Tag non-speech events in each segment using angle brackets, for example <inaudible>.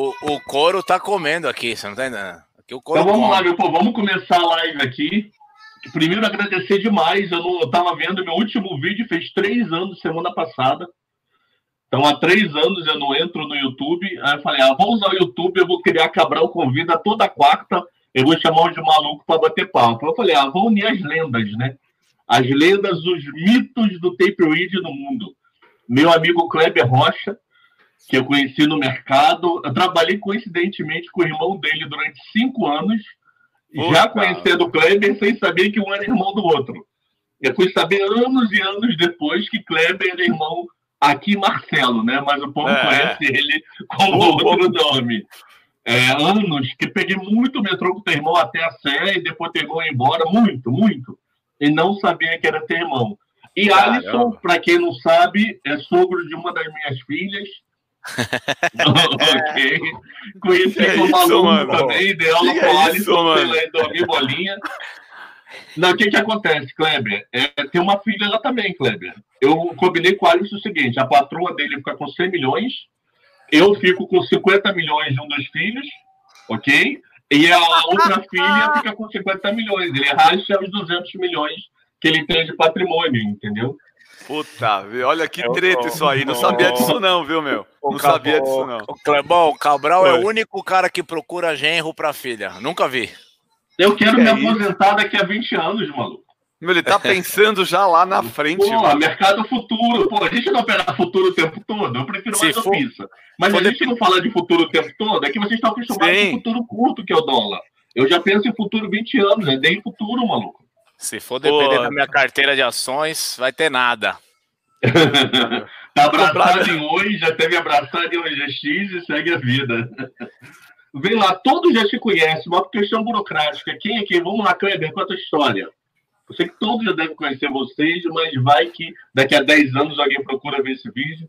O, o couro tá comendo aqui, você não tá entendendo? Aqui o couro então vamos come. lá, meu povo, vamos começar a live aqui. Primeiro, agradecer demais. Eu não eu tava vendo meu último vídeo, fez três anos, semana passada. Então, há três anos eu não entro no YouTube. Aí eu falei, ah, vou usar o YouTube, eu vou criar Cabral Convida toda quarta. Eu vou chamar um de maluco para bater papo. Eu falei, ah, vou unir as lendas, né? As lendas, os mitos do tape read no mundo. Meu amigo Kleber Rocha, que eu conheci no mercado. Eu trabalhei coincidentemente com o irmão dele durante cinco anos, já conhecendo o Kleber sem saber que um era irmão do outro. Eu fui saber anos e anos depois que Kleber era irmão aqui Marcelo, né? Mas o povo é. conhece ele como outro nome. É, anos que peguei muito metrô com o teu irmão até a Sé e depois teu irmão ia embora, muito, muito. E não sabia que era teu irmão. E Caramba. Alisson, para quem não sabe, é sogro de uma das minhas filhas. <laughs> ok. Conheci é como aluno também, dei aula com o Alisson, dormir bolinha. Não, o que, que acontece, Kleber? É, tem uma filha lá também, Kleber. Eu combinei com o Alisson o seguinte: a patroa dele fica com 100 milhões, eu fico com 50 milhões de um dos filhos, ok? E a outra <laughs> filha fica com 50 milhões. Ele racha os 200 milhões que ele tem de patrimônio, entendeu? Puta, olha que treta isso aí. Não sabia disso, não, viu, meu? Não sabia disso, não. O Clebão, o Cabral é o único cara que procura genro pra filha. Nunca vi. Eu quero é me aposentar daqui a 20 anos, maluco. Meu, ele tá <laughs> pensando já lá na frente. Pô, mano. mercado futuro. Pô, a gente não opera futuro o tempo todo. Eu prefiro mais a pizza. Mas a gente não fala de futuro o tempo todo. É que vocês estão acostumados Sim. com futuro curto, que é o dólar. Eu já penso em futuro 20 anos. É nem futuro, maluco. Se for depender Pô, da minha carteira de ações, vai ter nada. <laughs> tá abraçado em hoje, já teve abraçado em OGX e segue a vida. <laughs> Vem lá, todos já se conhecem, uma questão burocrática. Quem é quem? Vamos lá, Kleber, conta a história. Eu sei que todos já devem conhecer vocês, mas vai que daqui a 10 anos alguém procura ver esse vídeo.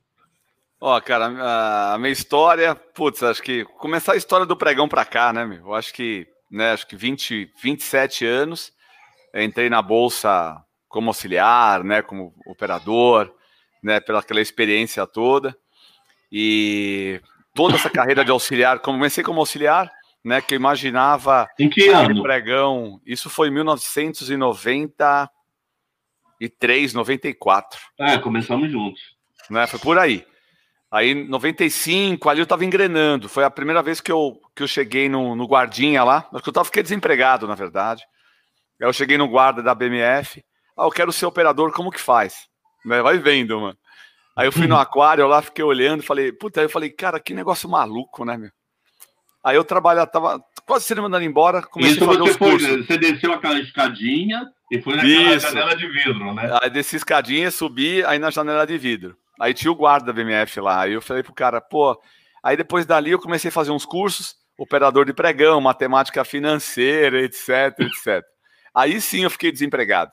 Ó, cara, a minha história, putz, acho que começar a história do pregão para cá, né, meu? Eu acho que, né, acho que 20, 27 anos, entrei na bolsa como auxiliar, né, como operador, né, pela aquela experiência toda. E toda essa carreira de auxiliar, comecei como auxiliar, né, que eu imaginava em que ano? pregão. Isso foi em 1993, 94. É, começamos juntos. Né, foi por aí. Aí, 95, ali eu estava engrenando. Foi a primeira vez que eu, que eu cheguei no, no guardinha lá. Acho que eu tava, fiquei desempregado, na verdade. Aí eu cheguei no guarda da BMF. Ah, eu quero ser operador, como que faz? Né, vai vendo, mano. Aí eu fui no <laughs> aquário lá, fiquei olhando, falei, puta, aí eu falei, cara, que negócio maluco, né, meu? Aí eu trabalhava, tava quase sendo mandado embora, comecei Isso a fazer os foi, cursos. Você desceu aquela escadinha e foi naquela Isso. janela de vidro, né? Aí desci escadinha, subi, aí na janela de vidro. Aí tinha o guarda da BMF lá, aí eu falei pro cara, pô... Aí depois dali eu comecei a fazer uns cursos, operador de pregão, matemática financeira, etc, etc. Aí sim eu fiquei desempregado.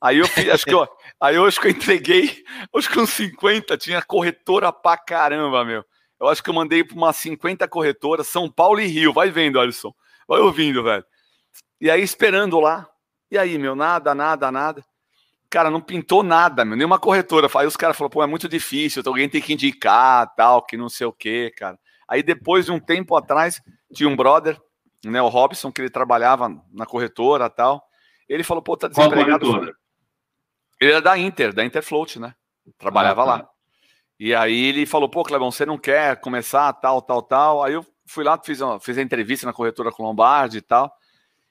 Aí eu fiz, acho que eu, <laughs> aí eu acho que eu entreguei, acho que uns 50, tinha corretora pra caramba, meu. Eu acho que eu mandei para umas 50 corretoras, São Paulo e Rio. Vai vendo, Alisson. Vai ouvindo, velho. E aí esperando lá. E aí, meu, nada, nada, nada. Cara, não pintou nada, meu. Nenhuma corretora. Aí os caras falaram, pô, é muito difícil, alguém tem que indicar, tal, que não sei o quê, cara. Aí depois de um tempo atrás, tinha um brother, né, o Robson, que ele trabalhava na corretora tal. Ele falou, pô, tá desempregado. Ele era da Inter, da Interfloat, né? Trabalhava ah, tá. lá. E aí ele falou, pô, Clebão, você não quer começar tal, tal, tal. Aí eu fui lá, fiz, uma, fiz a entrevista na corretora com Lombardi e tal.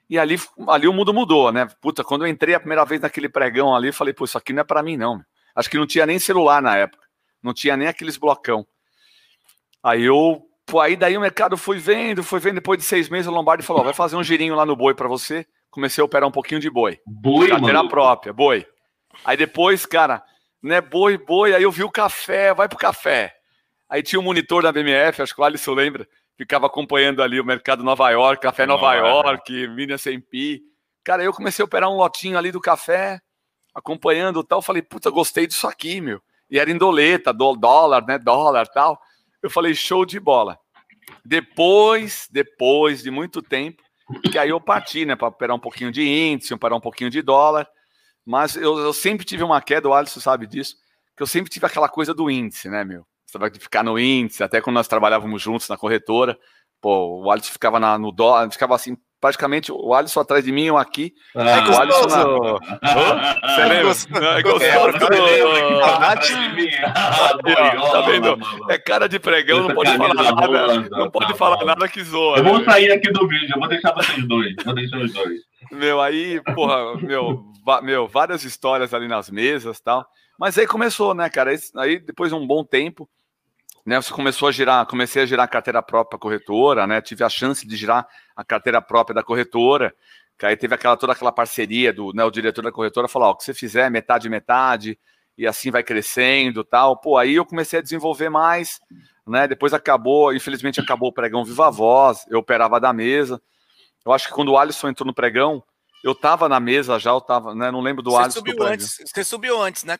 E ali, ali o mundo mudou, né? Puta, quando eu entrei a primeira vez naquele pregão ali, falei, pô, isso aqui não é para mim, não. Acho que não tinha nem celular na época. Não tinha nem aqueles blocão. Aí eu, pô, aí daí o mercado foi vendo, foi vendo. Depois de seis meses, o Lombardi falou, vai fazer um girinho lá no boi para você. Comecei a operar um pouquinho de boi. Boi, Carteira própria, boi. Aí depois, cara, né, boi, boi, aí eu vi o café, vai pro café. Aí tinha um monitor da BMF, acho que o Alisson lembra, ficava acompanhando ali o mercado Nova York, café Nova York, Mini S&P. Cara, eu comecei a operar um lotinho ali do café, acompanhando tal, falei, puta, gostei disso aqui, meu. E era em doleta, do, dólar, né, dólar tal. Eu falei, show de bola. Depois, depois de muito tempo, que aí eu parti, né, para operar um pouquinho de índice, operar um pouquinho de dólar. Mas eu, eu, sempre tive uma queda, o Alisson sabe disso, que eu sempre tive aquela coisa do índice, né, meu? você vai ficar no índice, até quando nós trabalhávamos juntos na corretora, pô, o Alisson ficava na, no dó, ficava assim, praticamente o Alisson atrás de mim, eu aqui. Ah, é o Alisson na... Você lembra? É gostoso. Tá vendo? É cara de pregão, não pode falar nada. Não pode falar nada que zoa. Eu vou sair aqui do vídeo, eu vou deixar vocês dois. Vou deixar os dois. Meu, aí, porra, meu, meu, várias histórias ali nas mesas tal. Mas aí começou, né, cara? Aí depois de um bom tempo, né, você começou a girar, comecei a girar a carteira própria corretora, né? Tive a chance de girar a carteira própria da corretora. Que aí teve aquela toda aquela parceria do, né, o diretor da corretora falou, ó, o que você fizer, metade metade, e assim vai crescendo, tal. Pô, aí eu comecei a desenvolver mais, né? Depois acabou, infelizmente acabou o pregão Viva Voz, eu operava da mesa. Eu acho que quando o Alisson entrou no pregão, eu tava na mesa já, eu tava, né? Não lembro do você Alisson. Subiu antes, você subiu antes, né,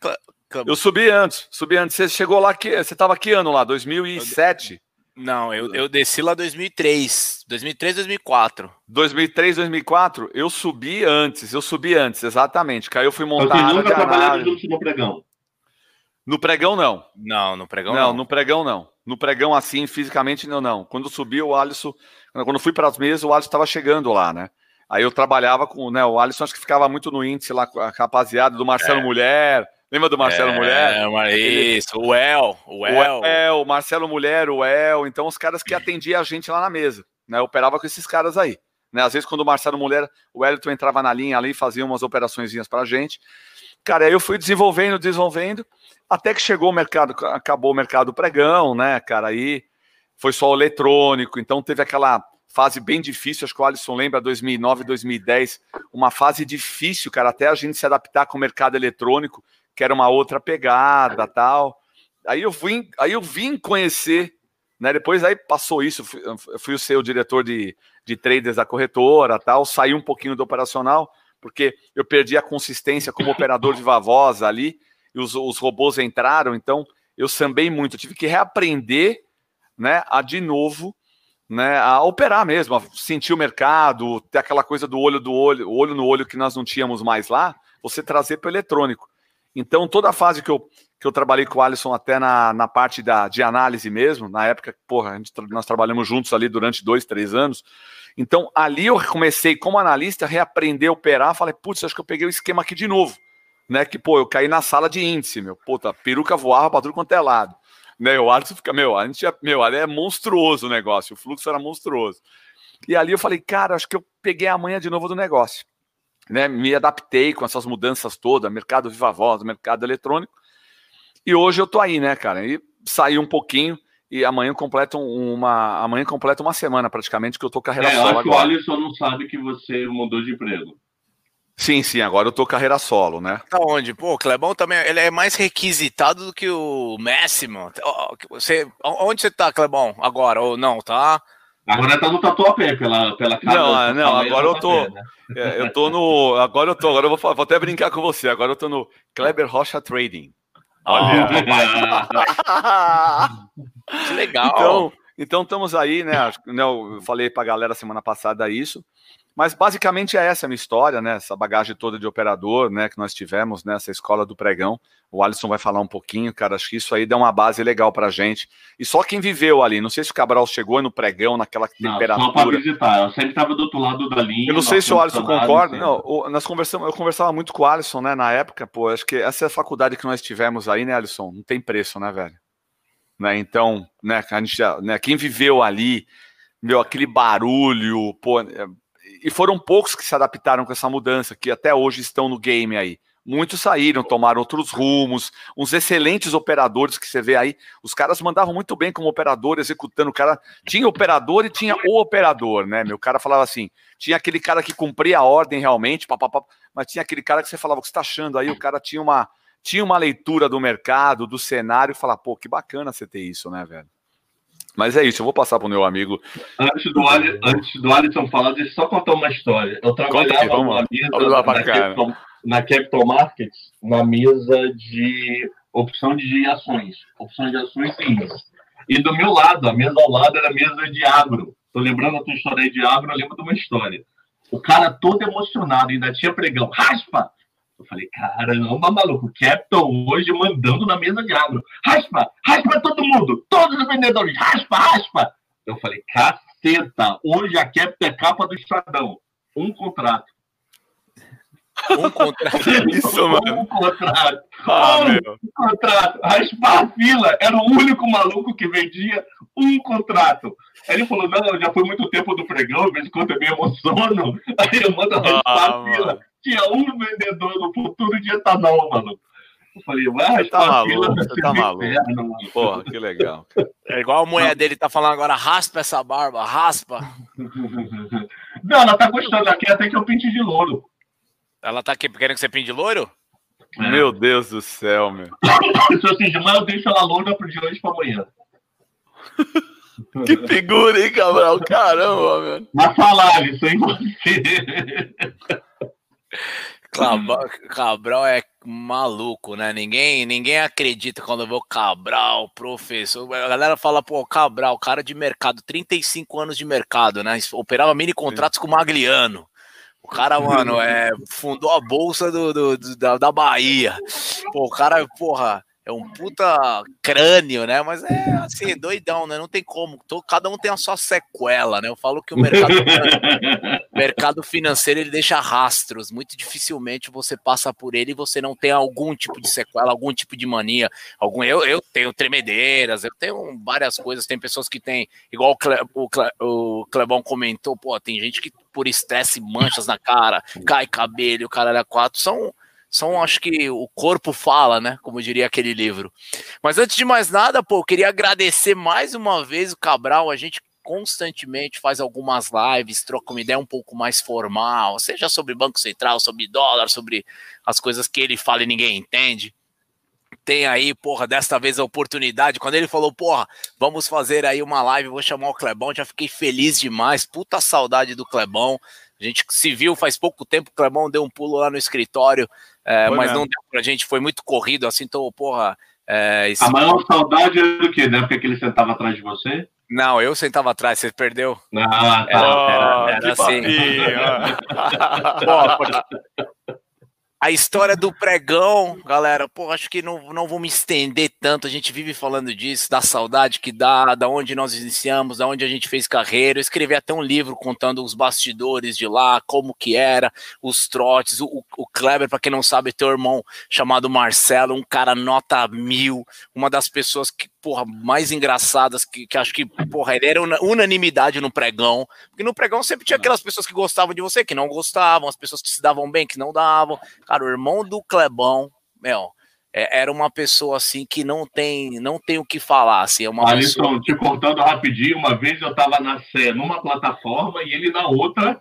eu subi antes, subi antes. Você chegou lá, que você estava que ano lá? 2007? Não, eu, eu desci lá 2003. 2003, 2004. 2003, 2004? Eu subi antes, eu subi antes, exatamente. Eu fui montar Você nunca trabalhava junto no pregão? No pregão, não. Não, no pregão não. Não, no pregão, não. No pregão, assim, fisicamente, não, não. Quando subi, o Alisson... Quando fui para as mesas, o Alisson estava chegando lá, né? Aí eu trabalhava com... Né, o Alisson acho que ficava muito no índice lá com a rapaziada do Marcelo é. Mulher Lembra do Marcelo é, Mulher? Isso, o El, o El. O El, Marcelo Mulher, o El. Então, os caras que atendiam a gente lá na mesa, né? Eu operava com esses caras aí. Né? Às vezes, quando o Marcelo Mulher, o Elton entrava na linha ali, fazia umas operaçõezinhas pra gente. Cara, aí eu fui desenvolvendo, desenvolvendo, até que chegou o mercado, acabou o mercado pregão, né, cara? Aí foi só o eletrônico, então teve aquela fase bem difícil, acho que o Alisson lembra, 2009, 2010, uma fase difícil, cara, até a gente se adaptar com o mercado eletrônico, que era uma outra pegada tal. Aí eu vim, aí eu vim conhecer, né? Depois aí passou isso, fui, eu fui o seu diretor de, de traders da corretora tal, saí um pouquinho do operacional, porque eu perdi a consistência como operador de vavosa ali, e os, os robôs entraram, então eu sambei muito, eu tive que reaprender, né, a de novo, né, a operar mesmo, a sentir o mercado, ter aquela coisa do olho do olho, olho no olho que nós não tínhamos mais lá, você trazer para o eletrônico. Então, toda a fase que eu, que eu trabalhei com o Alisson, até na, na parte da, de análise mesmo, na época, porra, gente, nós trabalhamos juntos ali durante dois, três anos. Então, ali eu comecei, como analista, reaprender a operar. Falei, putz, acho que eu peguei o esquema aqui de novo. Né? Que, pô, eu caí na sala de índice, meu. Puta, peruca voava pra tudo quanto é lado. Né? O Alisson fica, meu, a gente, meu, ali é monstruoso o negócio, o fluxo era monstruoso. E ali eu falei, cara, acho que eu peguei a manha de novo do negócio né, me adaptei com essas mudanças todas, mercado viva voz, mercado eletrônico. E hoje eu tô aí, né, cara? E saí um pouquinho e amanhã completa uma amanhã completa uma semana praticamente que eu tô carreira é, solo acho agora. Que o Alisson não sabe que você mudou de emprego. Sim, sim, agora eu tô carreira solo, né? Tá onde? Pô, o Clebão também, ele é mais requisitado do que o Messi, mano. Você, onde você tá, Clebão, agora? Ou não, tá? Agora tá no Tatuapé, pela, pela casa. Não, não, agora eu tô. Né? É, eu tô no. Agora eu tô. Agora eu vou, vou até brincar com você. Agora eu tô no Kleber Rocha Trading. Olha. <laughs> <laughs> que legal. Então, então estamos aí, né? né eu falei pra galera semana passada isso. Mas basicamente é essa a minha história, né? Essa bagagem toda de operador, né? Que nós tivemos nessa escola do pregão. O Alisson vai falar um pouquinho, cara. Acho que isso aí dá uma base legal pra gente. E só quem viveu ali, não sei se o Cabral chegou no pregão, naquela não, temperatura. Só pra visitar, eu sempre estava do outro lado da linha. Eu não sei se o Alisson concorda. Não, nós conversamos, eu conversava muito com o Alisson, né? Na época, pô, acho que essa é a faculdade que nós tivemos aí, né, Alisson? Não tem preço, né, velho? Né, então, né, a gente, né, quem viveu ali, meu, aquele barulho, pô, e foram poucos que se adaptaram com essa mudança, que até hoje estão no game aí. Muitos saíram, tomaram outros rumos, uns excelentes operadores que você vê aí. Os caras mandavam muito bem como operador, executando. O cara tinha operador e tinha o operador, né? Meu cara falava assim: tinha aquele cara que cumpria a ordem realmente, papapá, mas tinha aquele cara que você falava o que você está achando aí. O cara tinha uma, tinha uma leitura do mercado, do cenário, e falava, pô, que bacana você ter isso, né, velho? Mas é isso, eu vou passar para o meu amigo. Antes do, Ali, antes do Alisson falar, deixa eu só contar uma história. Eu trabalhava aqui, vamos, na mesa vamos lá na, Capital, na Capital Markets, na mesa de opção de ações. Opção de ações sim. E do meu lado, a mesa ao lado era a mesa de agro. Tô lembrando a tua história aí de agro, eu lembro de uma história. O cara todo emocionado, ainda tinha pregão. Raspa! Eu falei, caramba, maluco, Capitão hoje mandando na mesa de agro. Raspa, raspa todo mundo, todos os vendedores, raspa, raspa. Eu falei, caceta, hoje a Capitão é capa do Estadão. Um contrato. Um contrato. <laughs> Isso, mano. Um contrato. Ah, um contrato. Raspar a fila. Era o único maluco que vendia um contrato. Aí ele falou: Não, já foi muito tempo do pregão, de vez em quando eu me emociono. <laughs> Aí eu mando raspar Ah, a fila. mano. Tinha um vendedor no futuro de etanol, maluco. Eu falei: Vai Você tá a fila. maluco, você ser tá maluco. inferno, mano. Porra, que legal. É igual a mulher dele tá falando agora, raspa essa barba, raspa. <laughs> Não, ela tá gostando aqui até que eu pinte de louro. Ela tá aqui querendo que você pinte loiro? É. Meu Deus do céu, meu. Se <laughs> eu de mas eu deixo ela loura pro de hoje pra amanhã. Que figura, hein, Cabral? Caramba, <laughs> meu. Mas falar isso em você. Cabral, Cabral é maluco, né? Ninguém, ninguém acredita quando eu vou Cabral, professor. A galera fala, pô, Cabral, cara de mercado, 35 anos de mercado, né? Operava mini contratos com o Magliano. O cara, mano, é, fundou a bolsa do, do- do- da, da Bahia. Pô, o cara, porra, é um puta crânio, né? Mas é assim, <laughs> doidão, né? Não tem como. Tô- cada um tem a sua sequela, né? Eu falo que o mercado <laughs> mercado financeiro ele deixa rastros. Muito dificilmente você passa por ele e você não tem algum tipo de sequela, algum tipo de mania. Algum, eu, eu tenho tremedeiras, eu tenho várias coisas. Tem pessoas que têm, igual o, Cle, o, Cle, o Clebão comentou, pô, tem gente que por estresse manchas na cara, cai cabelo, o caralho quatro. São, são, acho que o corpo fala, né? Como diria aquele livro. Mas antes de mais nada, pô, eu queria agradecer mais uma vez o Cabral. A gente constantemente faz algumas lives, troca uma ideia um pouco mais formal, seja sobre Banco Central, sobre dólar, sobre as coisas que ele fala e ninguém entende. Tem aí, porra, desta vez a oportunidade. Quando ele falou, porra, vamos fazer aí uma live, vou chamar o Clebão, já fiquei feliz demais. Puta saudade do Clebão. A gente se viu faz pouco tempo, o Clebão deu um pulo lá no escritório, é, mas mesmo. não deu pra gente, foi muito corrido, assim, então, porra. é, esse- A maior saudade é do que? Da época que ele sentava atrás de você? Não, eu sentava atrás, você perdeu. Ah, Era- tá. era- era que assim. papinho. <laughs> Pô, a história do pregão, galera, pô, acho que não, não vou me estender tanto. A gente vive falando disso, da saudade que dá, da onde nós iniciamos, da onde a gente fez carreira. Eu escrevi até um livro contando os bastidores de lá, como que era, os trotes. O, o Kleber, para quem não sabe, tem um irmão chamado Marcelo, um cara nota mil, uma das pessoas que, porra, mais engraçadas, que, que acho que, porra, ele era una- unanimidade no pregão. Porque no pregão sempre tinha aquelas pessoas que gostavam de você, que não gostavam, as pessoas que se davam bem, que não davam. Cara, o irmão do Clebão, meu, é- era uma pessoa assim que não tem, não tem o que falar, assim, é uma pessoa... Alisson, te cortando rapidinho, uma vez eu tava na Sé numa plataforma e ele na outra,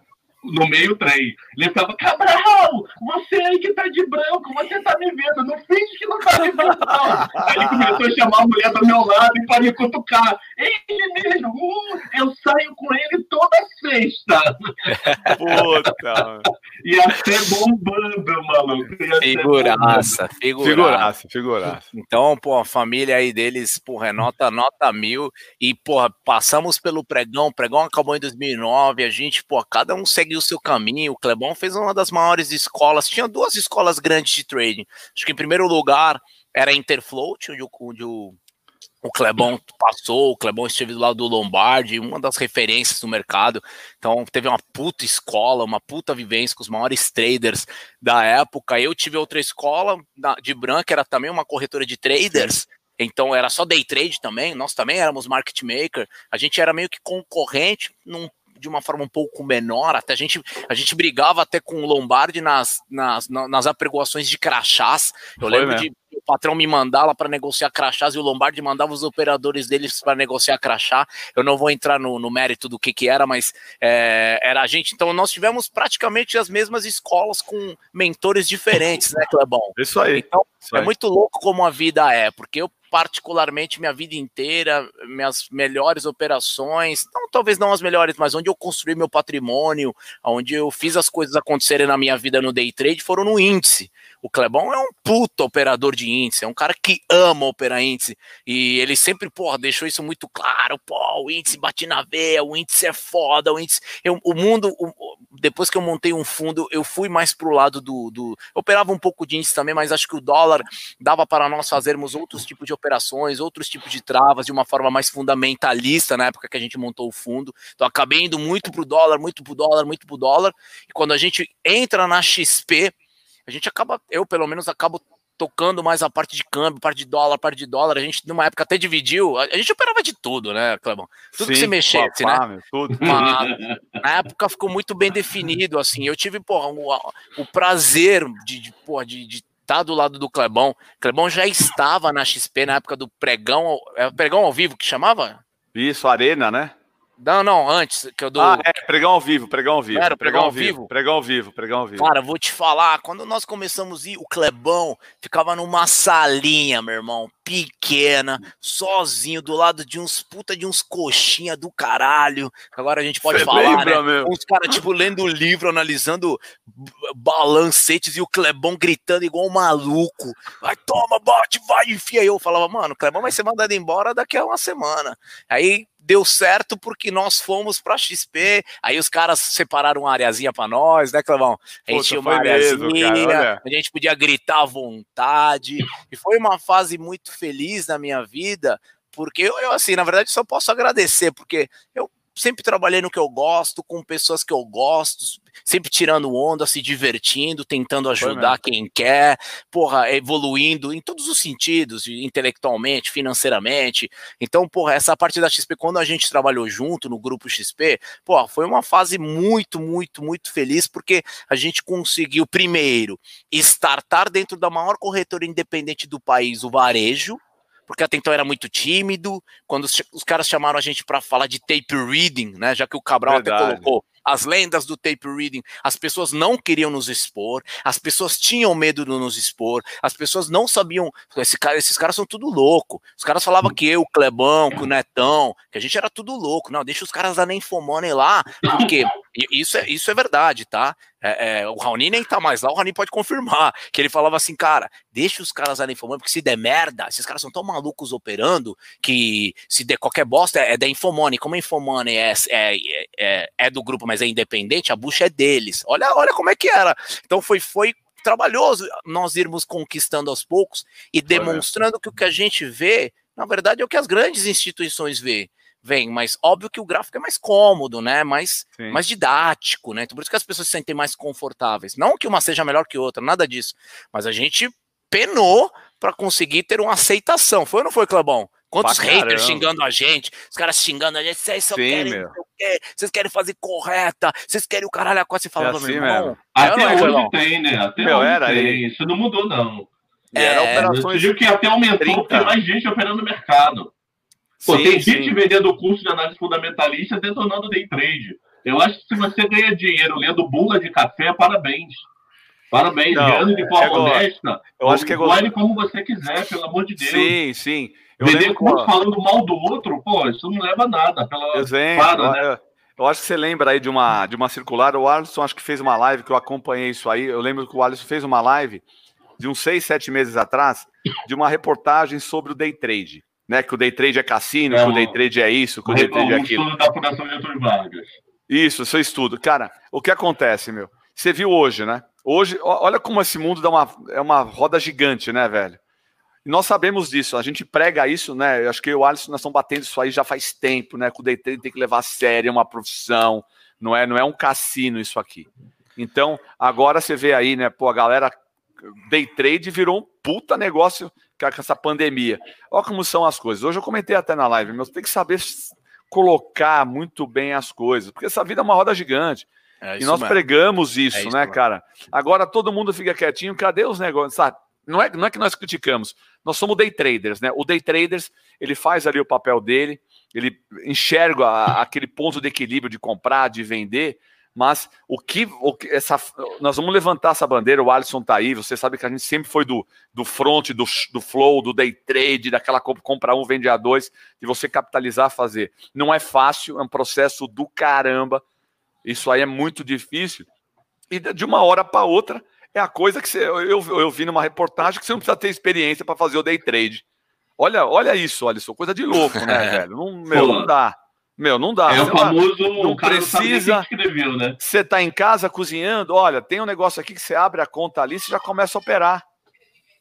no meio trem. Ele ficava, Cabral, você aí que tá de branco, você tá me vendo, não finge que não tá me vendo, não. Aí ele começou a chamar a mulher do meu lado e para me cutucar. Ele mesmo, hum, eu saio com ele toda sexta. <laughs> Puta. Ia ser bombando, maluco. Ia ser bombando. Figuraça, figuraça. Figuraça, figuraça. Então, pô, a família aí deles, porra, é nota, nota mil. E, porra, passamos pelo pregão, o pregão acabou em 2009. A gente, pô, cada um segue o seu caminho. O Clebão fez uma das maiores escolas. Tinha duas escolas grandes de trading. Acho que em primeiro lugar era a Interfloat, onde, o- onde o, o Clebão passou. O Clebão esteve do lado do Lombardi, uma das referências do mercado. Então, teve uma puta escola, uma puta vivência com os maiores traders da época. Eu tive outra escola de branca, era também uma corretora de traders. Então era só day trade também, nós também éramos market maker, a gente era meio que concorrente num- de uma forma um pouco menor, até a gente, a gente brigava até com o Lombardi nas, nas, na- nas apregoações de crachás. Eu Foi lembro mesmo. de o patrão me mandar lá para negociar crachás e o Lombardi mandava os operadores deles para negociar crachá. Eu não vou entrar no, no mérito do que, que era, mas é, era a gente. Então nós tivemos praticamente as mesmas escolas com mentores diferentes, né, Clebão? Isso aí. Então, Isso é aí. muito louco como a vida é, porque eu, particularmente, minha vida inteira, minhas melhores operações, não, talvez não as melhores, mas onde eu construí meu patrimônio, onde eu fiz as coisas acontecerem na minha vida no day trade, foram no índice. O Clebão é um puto operador de índice, é um cara que ama operar índice. E ele sempre, porra, deixou isso muito claro. Pô, o índice bate na veia, o índice é foda, o índice. eu- o mundo. o- depois que eu montei um fundo, eu fui mais pro lado do. do eu operava um pouco de índice também, mas acho que o dólar dava para nós fazermos outros tipos de operações, outros tipos de travas de uma forma mais fundamentalista na época que a gente montou o fundo. Então acabei indo muito pro dólar, muito pro dólar, muito pro dólar. E quando a gente entra na XP, a gente acaba, eu pelo menos acabo tocando mais a parte de câmbio, parte de dólar, parte de dólar. A gente, numa época, até dividiu. A gente operava de tudo, né, Clebão? Tudo Sim, que se mexesse, papá, né? tudo. Mas, na época ficou muito bem definido, assim. Eu tive, porra, o, o prazer de, de, porra, de, de estar tá do lado do Clebão. Clebão já estava na XP na época do pregão, é pregão ao vivo que chamava? Isso, Arena, né? Não, não, antes que eu dou. Ah, é, pregão ao vivo, pregão ao vivo. Era, pregão, ao vivo? vivo? Pregão ao vivo, pregão ao vivo. Cara, vou te falar, quando nós começamos a ir, o Clebão ficava numa salinha, meu irmão, pequena, sozinho, do lado de uns puta de uns coxinha do caralho. Agora a gente pode Cê falar, lembra, né? Meu? Uns caras, tipo, lendo o livro, analisando balancetes e o Clebão gritando igual um maluco. Vai, toma, bate, vai, enfia. Eu falava, mano, o Clebão vai ser mandado embora daqui a uma semana. Aí deu certo porque nós fomos para XP, aí os caras separaram uma areazinha para nós, né, Clevão? A gente tinha uma areazinha, mesmo, a gente podia gritar à vontade, e foi uma fase muito feliz na minha vida, porque eu, eu assim, na verdade, só posso agradecer, porque eu sempre trabalhei no que eu gosto, com pessoas que eu gosto, sempre tirando onda, se divertindo, tentando ajudar quem quer, porra, evoluindo em todos os sentidos, intelectualmente, financeiramente. Então, porra, essa parte da XP, quando a gente trabalhou junto no grupo XP, porra, foi uma fase muito, muito, muito feliz, porque a gente conseguiu, primeiro, startar dentro da maior corretora independente do país, o varejo, porque até então era muito tímido. Quando os, os caras chamaram a gente para falar de tape reading, né? Já que o Cabral Verdade. até colocou as lendas do tape reading, as pessoas não queriam nos expor, as pessoas tinham medo de nos expor, as pessoas não sabiam. Esse cara, esses caras são tudo louco. Os caras falavam que eu, o Clebão, que o Netão, que a gente era tudo louco. Não, deixa os caras da Ninfomone lá, porque isso é, isso é verdade, tá? É, é, o Raoni nem tá mais lá, o Raoni pode confirmar. Que ele falava assim, cara, deixa os caras ali informando, porque se der merda, esses caras são tão malucos operando que se der qualquer bosta é, é da Infomone. Como a Infomone é, é, é, é, do grupo, mas é independente, a bucha é deles. Olha, olha como é que era. Então foi, foi trabalhoso nós irmos conquistando aos poucos e demonstrando que o que a gente vê, na verdade, é o que as grandes instituições vê vem, mas óbvio que o gráfico é mais cômodo, né? Mais, mais didático, né? Então por isso que as pessoas se sentem mais confortáveis. Não que uma seja melhor que outra, nada disso. Mas a gente penou para conseguir ter uma aceitação. Foi ou não foi, Clebão? Quantos pra haters caramba. xingando a gente, os caras xingando a gente, vocês só Sim, querem meu. vocês querem fazer correta, vocês querem o caralho a quase falando, é assim, meu irmão. Mesmo. Até é, hoje é, tem, né? Até meu, hoje era tem. Aí. Isso não mudou, não. É, era operações. Eu que até aumentou 30. porque mais gente operando no mercado. Pô, sim, tem sim. gente vendendo curso de análise fundamentalista detonando day trade. Eu acho que se você ganha dinheiro lendo bula de café, parabéns. Parabéns, ganhando de forma é honesta. Eu acho que é como você quiser, pelo amor de Deus. Sim, sim. Eu Vender curso falando mal do outro, pô, isso não leva a nada. Pela Exemplo, para, né? Eu acho que você lembra aí de uma, de uma circular. O Alisson acho que fez uma live que eu acompanhei isso aí. Eu lembro que o Alisson fez uma live de uns seis, sete meses atrás de uma reportagem sobre o day trade né? Que o day trade é cassino, é, que o day trade é isso, que o day trade é aquilo. da Fundação Getúlio Vargas. Isso, seu estudo. Cara, o que acontece, meu? Você viu hoje, né? Hoje, olha como esse mundo dá uma, é uma roda gigante, né, velho? E nós sabemos disso, a gente prega isso, né? Eu acho que eu e o Alisson nós estamos batendo isso aí já faz tempo, né? Que o day trade tem que levar a sério, é uma profissão, não é, não é um cassino isso aqui. Então, agora você vê aí, né, pô, a galera day trade virou um puta negócio com essa pandemia. Olha como são as coisas. Hoje eu comentei até na live, mas tem que saber colocar muito bem as coisas, porque essa vida é uma roda gigante. É e nós mesmo. pregamos isso, é isso né, mesmo. cara? Agora todo mundo fica quietinho, cadê os negócios? Sabe? Não é, não é que nós criticamos, nós somos day traders, né? O day traders, ele faz ali o papel dele, ele enxerga a, aquele ponto de equilíbrio de comprar, de vender, mas o que, o que essa, nós vamos levantar essa bandeira, o Alisson tá aí, você sabe que a gente sempre foi do, do front, do, do flow, do day trade, daquela compra um, vende a dois, de você capitalizar, fazer. Não é fácil, é um processo do caramba, isso aí é muito difícil, e de uma hora para outra, é a coisa que você, eu, eu, eu vi numa reportagem que você não precisa ter experiência para fazer o day trade. Olha, olha isso, Alisson, coisa de louco, né, <laughs> velho? Não, meu, não dá. Meu, não dá. É o lá, famoso. não o precisa- escreveu, né? Você tá em casa cozinhando, olha, tem um negócio aqui que você abre a conta ali, você já começa a operar.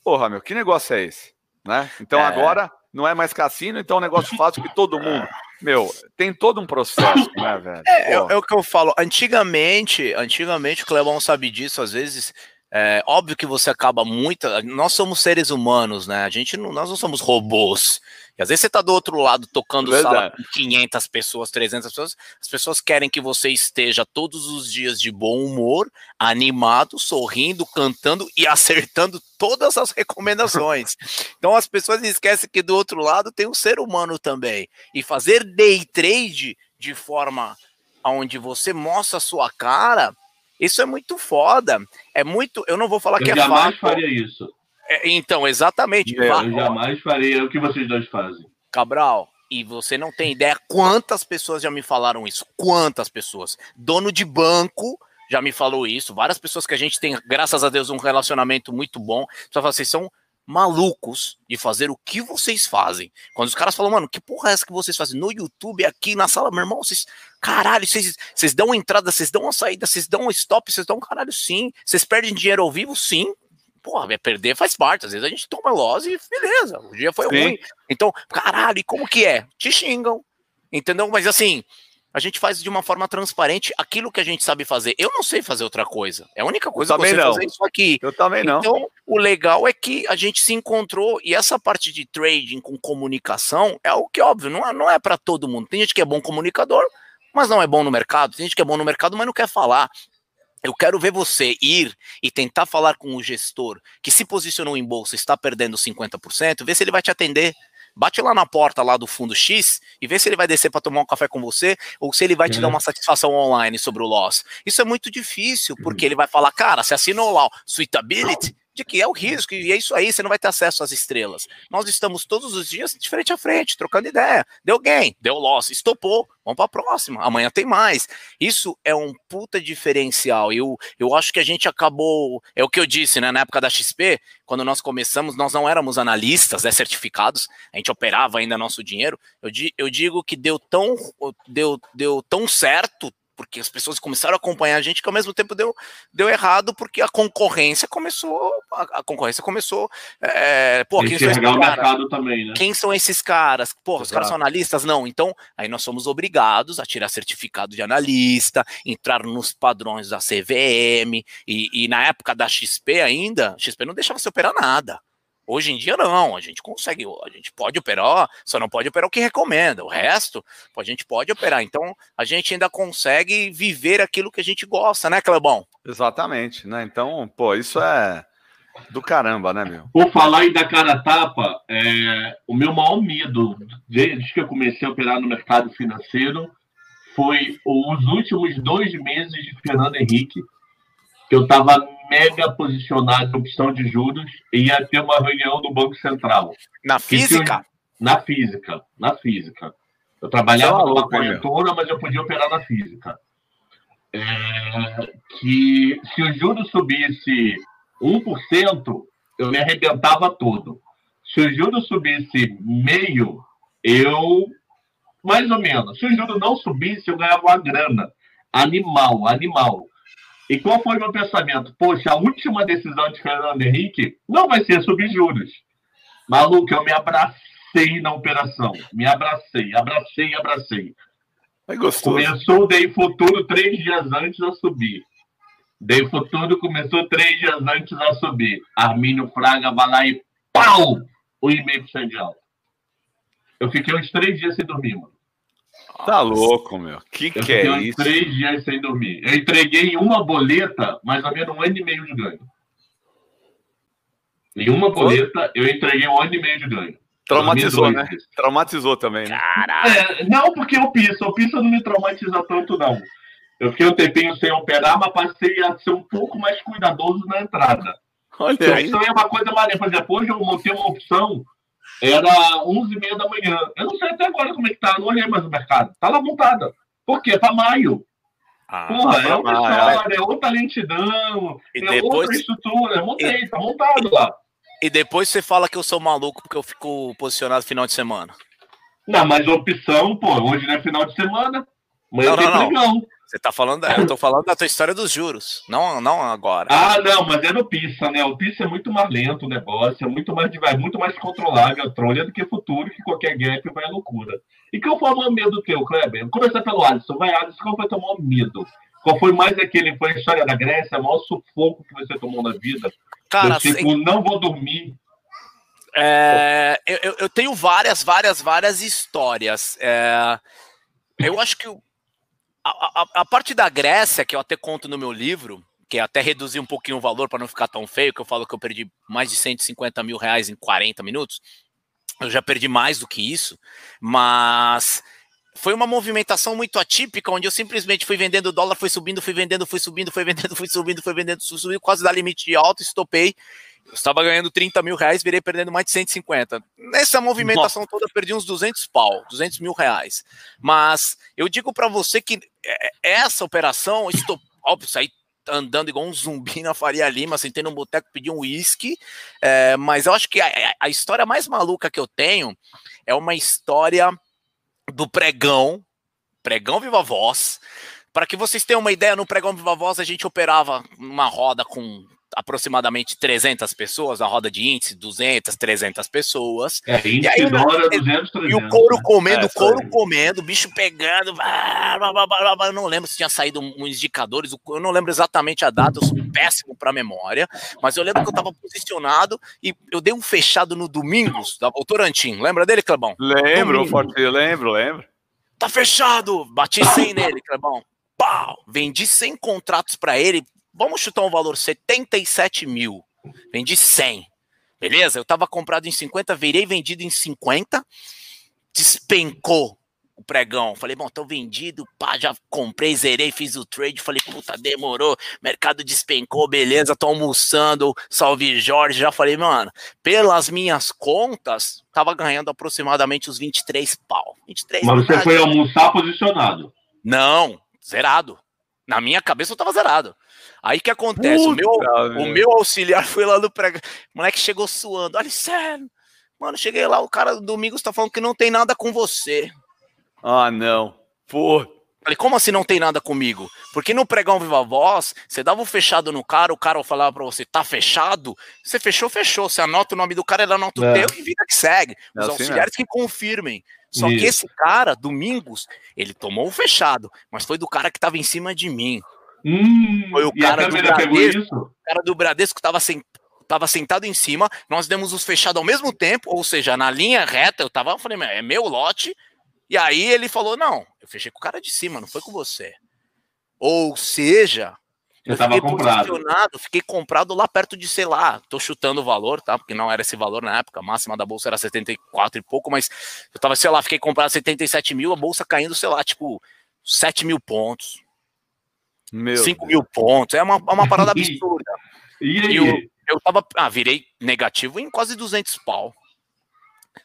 Porra, meu, que negócio é esse? Né? Então É. agora não é mais cassino, então é um negócio fácil que todo mundo. Meu, tem todo um processo, né, <laughs> velho? É, é, é o que eu falo. Antigamente, antigamente, o Clebão sabe disso, às vezes. É óbvio que você acaba muito. Nós somos seres humanos, né? A gente não, nós não somos robôs. E às vezes você tá do outro lado tocando sala Verdade. com 500 pessoas, 300 pessoas. As pessoas querem que você esteja todos os dias de bom humor, animado, sorrindo, cantando e <laughs> acertando todas as recomendações. <laughs> Então as pessoas esquecem que do outro lado tem um ser humano também. E fazer day trade de forma onde você mostra a sua cara, isso é muito foda. É muito. Eu não vou falar que Eu é jamais fácil. faria isso. É, então, exatamente. Va- Eu jamais faria o que vocês dois fazem. Cabral, e você não tem ideia quantas pessoas já me falaram isso. Quantas pessoas? Dono de banco já me falou isso. Várias pessoas que a gente tem, graças a Deus, um relacionamento muito bom. Só fala, vocês são malucos de fazer o que vocês fazem. Quando os caras falam, mano, que porra é essa que vocês fazem? No YouTube, aqui na sala, meu irmão, vocês. Caralho, vocês, vocês dão entrada, vocês dão uma saída, vocês dão um stop, vocês dão um caralho sim. Vocês perdem dinheiro ao vivo, sim. Porra, é perder faz parte. Às vezes a gente toma loss e beleza, o dia foi Sim. ruim. Então, caralho, e como que é? Te xingam. Entendeu? Mas assim, a gente faz de uma forma transparente aquilo que a gente sabe fazer. Eu não sei fazer outra coisa. É a única coisa que eu sei não. fazer é isso aqui. eu também não. Então, o legal é que a gente se encontrou e essa parte de trading com comunicação é algo que, óbvio, não é, não é para todo mundo. Tem gente que é bom comunicador, mas não é bom no mercado. Tem gente que é bom no mercado, mas não quer falar. Eu quero ver você ir e tentar falar com o gestor que se posicionou em bolsa e está perdendo 50%, ver se ele vai te atender. Bate lá na porta lá do fundo X e vê se ele vai descer para tomar um café com você ou se ele vai te É. dar uma satisfação online sobre o loss. Isso é muito difícil, porque ele vai falar, cara, você assinou lá o Suitability, de que é o risco, e é isso aí, você não vai ter acesso às estrelas. Nós estamos todos os dias de frente a frente, trocando ideia. Deu gain, deu loss, estopou, vamos para a próxima, amanhã tem mais. Isso é um puta diferencial. Eu, eu acho que a gente acabou, é o que eu disse, né, na época da XP, quando nós começamos, nós não éramos analistas, né, certificados, a gente operava ainda nosso dinheiro. Eu, eu digo que deu tão, deu, deu tão certo, porque as pessoas começaram a acompanhar a gente, que ao mesmo tempo deu, deu errado, porque a concorrência começou, a, a concorrência começou, é, pô, quem são esses caras? também, né? Quem são esses caras? Porra, os caras são analistas? Não. Então, aí nós somos obrigados a tirar certificado de analista, entrar nos padrões da CVM, e, e na época da XP ainda, XP não deixava você operar nada. Hoje em dia não, a gente consegue, a gente pode operar, só não pode operar o que recomenda, o resto a gente pode operar. Então a gente ainda consegue viver aquilo que a gente gosta, né, Clebão? Exatamente, né? Então, pô, isso é do caramba, né, meu? Por falar aí da cara tapa, é, o meu maior medo, desde que eu comecei a operar no mercado financeiro, foi os últimos dois meses de Fernando Henrique, que eu estava mega posicionado em opção de juros e ia ter uma reunião do Banco Central. Na física, Na física, na física. Eu trabalhava é numa corretora, mas eu podia operar na física. É, que se o juro subisse 1%, eu me arrebentava todo. Se o juro subisse meio, eu. Mais ou menos. Se o juro não subisse, eu ganhava uma grana. Animal, animal. E qual foi o meu pensamento? Poxa, a última decisão de Fernando Henrique não vai ser subir juros. Maluco, eu me abracei na operação. Me abracei, abracei, abracei. É gostoso. Começou o Day Futuro três dias antes a subir. Day Futuro começou três dias antes a subir. Armínio Fraga vai lá e pau! O e-mail de alta. Eu fiquei uns três dias sem dormir, mano. Tá louco, meu. Que Eu que é uns isso? três dias sem dormir. Eu entreguei em uma boleta mais ou menos um ano e meio de ganho. Em uma boleta, eu entreguei um ano e meio de ganho. Traumatizou, né? 2002. Traumatizou também, né? É, não, porque o piso, o piso não me traumatiza tanto, não. Eu fiquei um tempinho sem operar, mas passei a ser um pouco mais cuidadoso na entrada. Olha A aí. opção é uma coisa maneira. Por exemplo, hoje eu montei uma opção, era 11h30 da manhã. Eu não sei até agora como é que tá, não olhei mais o mercado. Tá lá montada. Por quê? Para maio. Ah, Porra, é pra outra história, é outra lentidão, E é depois- outra estrutura. Montei, tá montado lá. E depois você fala que eu sou maluco porque eu fico posicionado final de semana. Não, mas opção, pô, hoje não é final de semana. Amanhã Não, tem não, não. Você tá falando, eu tô falando da tua história dos juros, não, não agora. Ah, não, mas é no Pissa, né? O Pissa é muito mais lento o negócio, é muito mais devagar, muito mais controlável a trolha do que futuro, que qualquer gap vai à loucura. E qual foi o maior medo teu, Kleber? Vou começar pelo Alisson. Vai, Alisson, qual foi o teu maior medo? Qual foi mais aquele, foi a história da Grécia, o maior sufoco que você tomou na vida? Cara, eu, tipo, não vou dormir. É, eu, eu- tenho várias, várias, várias histórias. É, eu acho que o- a, a- parte da Grécia, que eu até conto no meu livro, que até reduzi um pouquinho o valor para não ficar tão feio, que eu falo que eu perdi mais de 150 mil reais em 40 minutos. Eu já perdi mais do que isso, mas foi uma movimentação muito atípica, onde eu simplesmente fui vendendo dólar, foi subindo, fui vendendo, fui subindo, fui vendendo, fui subindo, fui vendendo, fui subindo, quase dá limite de alta, estopei. Eu estava ganhando 30 mil reais, virei perdendo mais de 150. Nessa movimentação toda, eu perdi uns 200 pau, 200 mil reais. Mas eu digo para você que é, essa operação, estou, óbvio, saí andando igual um zumbi na Faria Lima, sentei num boteco, pedi um uísque, é, mas eu acho que a, a história mais maluca que eu tenho é uma história do pregão, pregão Viva Voz. Para que vocês tenham uma ideia, no pregão Viva Voz a gente operava uma roda com aproximadamente 300 pessoas, a roda de índice, 200, 300 pessoas. É, índice dólar, 200, 300. E o couro né? comendo, É, o couro aí. comendo, o bicho pegando. blá, blá, blá, blá, blá. Eu não lembro se tinha saído uns indicadores, eu não lembro exatamente a data, eu sou péssimo para memória, mas eu lembro que eu estava posicionado e eu dei um fechado no Domingos, da Votorantim. Lembra dele, Clebão? Lembro. Forte, lembro, lembro. Tá fechado! Bati 100 nele, Clebão. Pau! Vendi 100 contratos para ele. Vamos chutar um valor 77 mil. Vendi 100. Beleza? Eu tava comprado em 50, virei vendido em 50. Despencou o pregão. Falei, bom, tô vendido, pá, já comprei, zerei, fiz o trade. Falei, puta, demorou. Mercado despencou, beleza, tô almoçando. Salve Jorge. Já falei, mano, pelas minhas contas, tava ganhando aproximadamente os 23 pau. 23 Mas você foi almoçar posicionado. Não, zerado. Na minha cabeça eu tava zerado. Aí que acontece? o, meu, o meu auxiliar <laughs> foi lá no prego. O moleque chegou suando. Olha, sério. Mano, cheguei lá, o cara do Domingos tá falando que não tem nada com você. Ah, não. Pô, Falei, como assim não tem nada comigo? Porque no pregão Viva Voz, você dava um fechado no cara, o cara falava pra você, tá fechado? Você fechou, fechou. Você anota o nome do cara, ele anota o É. teu e vida que segue. É Os assim auxiliares que confirmem. Só que Isso. esse cara, Domingos, ele tomou o fechado, mas foi do cara que tava em cima de mim. Hum, Foi o cara do Bradesco. O cara do Bradesco tava, sen- tava sentado em cima, nós demos os fechados ao mesmo tempo, ou seja, na linha reta, eu tava, eu falei, "Meu, é meu lote, e aí ele falou, não, eu fechei com o cara de cima, não foi com você. Ou seja, Eu tava fiquei comprado. fiquei comprado lá perto de, sei lá, tô chutando o valor, tá? Porque não era esse valor na época, a máxima da bolsa era 74 e pouco, mas eu tava, sei lá, fiquei comprado 77 mil, a bolsa caindo, sei lá, tipo, 7 mil pontos, meu. 5 mil pontos, é uma, é uma parada <laughs> absurda. E aí? E eu, eu tava. Ah, virei negativo em quase 200 pau.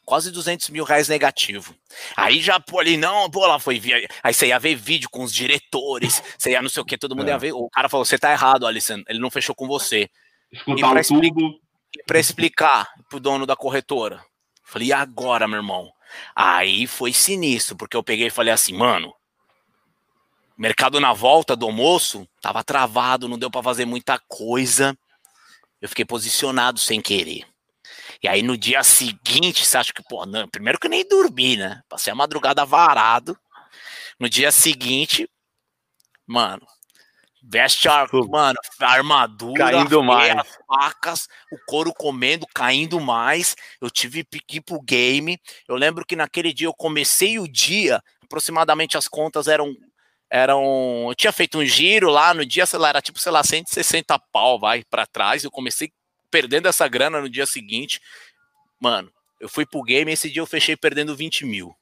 Quase 200 mil reais negativo. Aí já, pô, ali, não, pô, lá foi. via- Aí você ia ver vídeo com os diretores, você ia não sei o que, todo mundo É. ia ver. O cara falou: você tá errado, Alisson, ele não fechou com você. Escutar o tubo. E pra explicar pro dono da corretora. Falei, e agora, meu irmão? Aí foi sinistro, porque eu peguei e falei assim, mano. Mercado na volta do almoço tava travado, não deu pra fazer muita coisa. Eu fiquei posicionado sem querer. E aí no dia seguinte, você acha que, pô, não, primeiro que eu nem dormi, né? Passei a madrugada varado. No dia seguinte, mano, veste a, mano, a armadura, Caindo mais. as facas, o couro comendo, caindo mais. Eu tive pique pro game. Eu lembro que naquele dia eu comecei o dia, aproximadamente as contas eram eram, eu tinha feito um giro lá no dia, sei lá, era tipo, sei lá, 160 pau, vai para trás. Eu comecei perdendo essa grana no dia seguinte. Mano, eu fui pro game esse dia eu fechei perdendo 20 mil.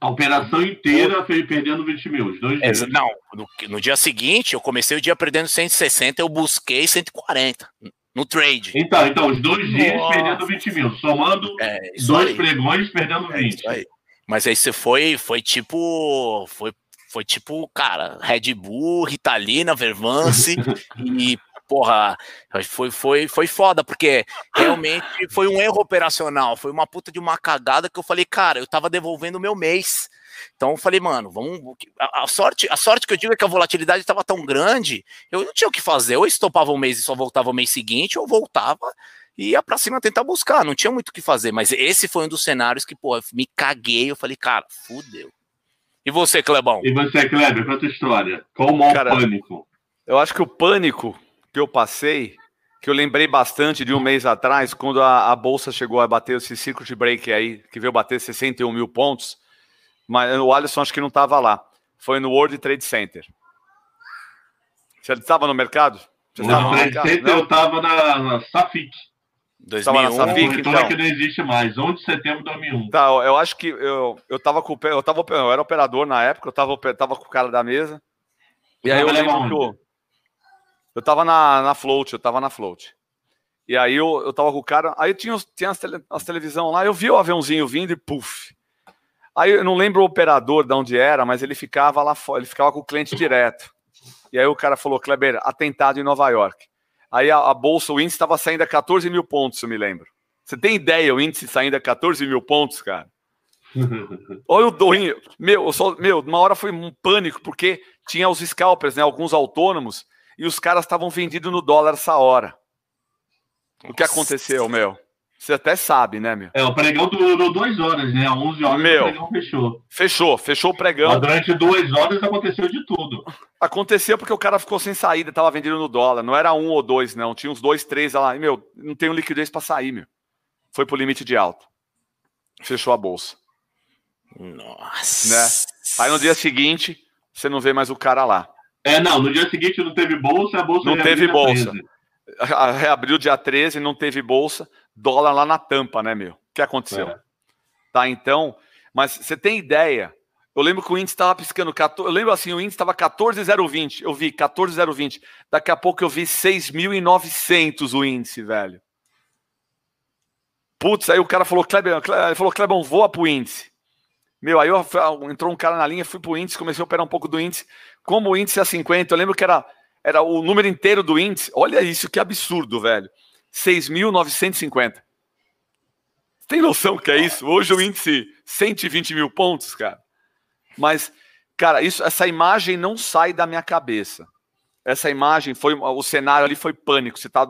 A operação inteira foi perdendo 20 mil. Os dois dias. É, não, no, no dia seguinte eu comecei o dia perdendo 160, eu busquei 140 no trade. Então, então, os dois dias Nossa. perdendo 20 mil. Somando É, dois aí. pregões perdendo É 20. isso aí. Mas aí você foi, foi tipo, foi, foi tipo, cara, Red Bull, Ritalina, Vervance <laughs> e porra, foi, foi, foi foda, porque realmente foi um erro operacional, foi uma puta de uma cagada que eu falei, cara, eu tava devolvendo o meu mês. Então eu falei, mano, vamos. A, a, sorte, a sorte que eu digo é que a volatilidade estava tão grande, eu não tinha o que fazer. Ou estopava um mês e só voltava o mês seguinte, ou voltava e ia pra cima tentar buscar. Não tinha muito o que fazer. Mas esse foi um dos cenários que, pô, me caguei. Eu falei, cara, fudeu. E você, Clebão? E você, Kleber, conta a história. Qual o maior cara, pânico? Eu acho que o pânico que eu passei, que eu lembrei bastante de um mês atrás, quando a, a bolsa chegou a bater esse circuit break aí, que veio bater 61 mil pontos mas o Alisson acho que não estava lá. Foi no World Trade Center. Você estava no mercado? Você no Trade mercado? Eu estava na, na Safik. 2001, na Safik, então. que não existe mais, 11 de setembro de 2001. Tá, eu acho que eu, eu tava com eu tava eu era operador na época, eu tava, eu tava com o cara da mesa. E aí eu lembro que eu, eu tava na, na float, eu tava na float. E aí eu, eu tava com o cara, aí tinha, tinha as, tele, as televisão lá, eu vi o aviãozinho vindo e puf. Aí eu não lembro o operador de onde era, mas ele ficava lá fora, ele ficava com o cliente direto. E aí o cara falou, Kleber, atentado em Nova York. Aí a, a bolsa, o índice estava saindo a 14 mil pontos, eu me lembro. Você tem ideia o índice saindo a 14 mil pontos, cara? <laughs> Olha o doinho. Meu, só, meu, uma hora foi um pânico, porque tinha os scalpers, né? Alguns autônomos, e os caras estavam vendidos no dólar essa hora. O que aconteceu, meu? Você até sabe, né, meu? É, o pregão durou duas horas, né? 11 horas meu, o pregão fechou. Fechou, fechou o pregão. Mas durante duas horas aconteceu de tudo. Aconteceu porque o cara ficou sem saída, tava vendendo no dólar. Não era um ou dois, não. Tinha uns dois, três lá. E, meu, não tenho liquidez para sair, meu. Foi pro limite de alta. Fechou a bolsa. Nossa. Né? Aí no dia seguinte, você não vê mais o cara lá. É, não. No dia seguinte não teve bolsa, a bolsa não teve bolsa. Reabriu dia 13, não teve bolsa dólar lá na tampa, né, meu? O que aconteceu? É. Tá, então, mas você tem ideia? Eu lembro que o índice estava piscando, 14, eu lembro assim, o índice estava 14,020, eu vi 14,020, daqui a pouco eu vi 6.900 o índice, velho. Putz, aí o cara falou, Kleber, ele falou, Klebão, voa pro índice. Meu, aí eu, entrou um cara na linha, fui pro índice, comecei a operar um pouco do índice. Como o índice é 50, eu lembro que era, era o número inteiro do índice. Olha isso, que absurdo, velho. 6.950. Tem noção que é isso? Hoje o índice 120 mil pontos, cara. Mas, cara, isso, essa imagem não sai da minha cabeça. Essa imagem foi. O cenário ali foi pânico. Você tá,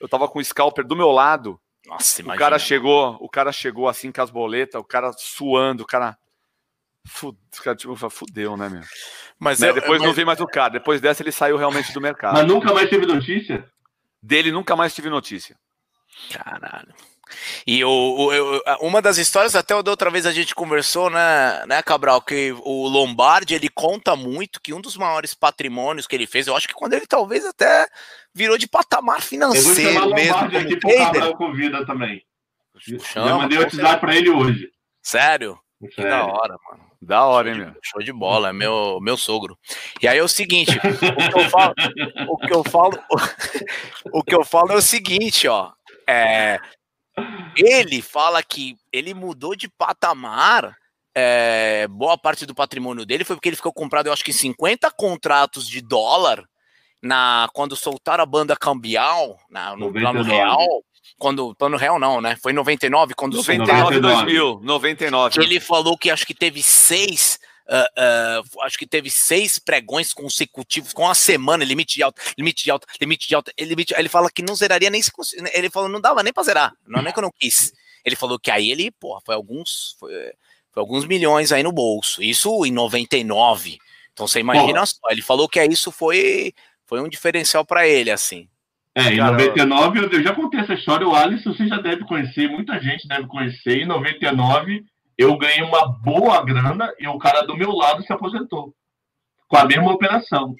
eu tava com o scalper do meu lado. Nossa, imagina. O cara chegou, o cara chegou assim com as boletas, o cara suando, o cara. Fudeu, tipo, fudeu né, meu? Mas né? eu, depois mas... não vi mais o cara. Depois dessa ele saiu realmente do mercado. Mas nunca mais teve notícia? Dele nunca mais tive notícia. Caralho. E o, o, uma das histórias, até da outra vez a gente conversou, né, né, Cabral, que o Lombardi ele conta muito que um dos maiores patrimônios que ele fez, eu acho que quando ele talvez até virou de patamar financeiro mesmo. Como aqui pro Cabral convida também. Chama, eu mandei o WhatsApp para ele hoje. Sério? Sério? Que da hora, mano. Da hora, hein, meu? Show de bola, é meu, meu sogro. E aí é o seguinte, <laughs> o que eu falo, o que eu falo, o que eu falo é o seguinte, ó. É, ele fala que ele mudou de patamar. É, boa parte do patrimônio dele foi porque ele ficou comprado, eu acho que 50 contratos de dólar na quando soltaram a banda cambial na, no plano real quando plano real não, né? Foi em 99 quando 99 2000, 99. Ele falou que acho que teve seis Uh, uh, acho que teve seis pregões consecutivos com a semana, limite de alta, limite de alta, limite de alta, limite, ele fala que não zeraria nem se ele falou não dava nem para zerar, não é nem que eu não quis. Ele falou que aí ele, pô, foi alguns foi, foi, alguns milhões aí no bolso. Isso em 99. Então você imagina só, ele falou que isso foi foi um diferencial para ele assim. É, em 99 eu, eu, já contei essa história, o Alisson você já deve conhecer, muita gente deve conhecer. Em 99 eu ganhei uma boa grana e o cara do meu lado se aposentou. Com a mesma operação.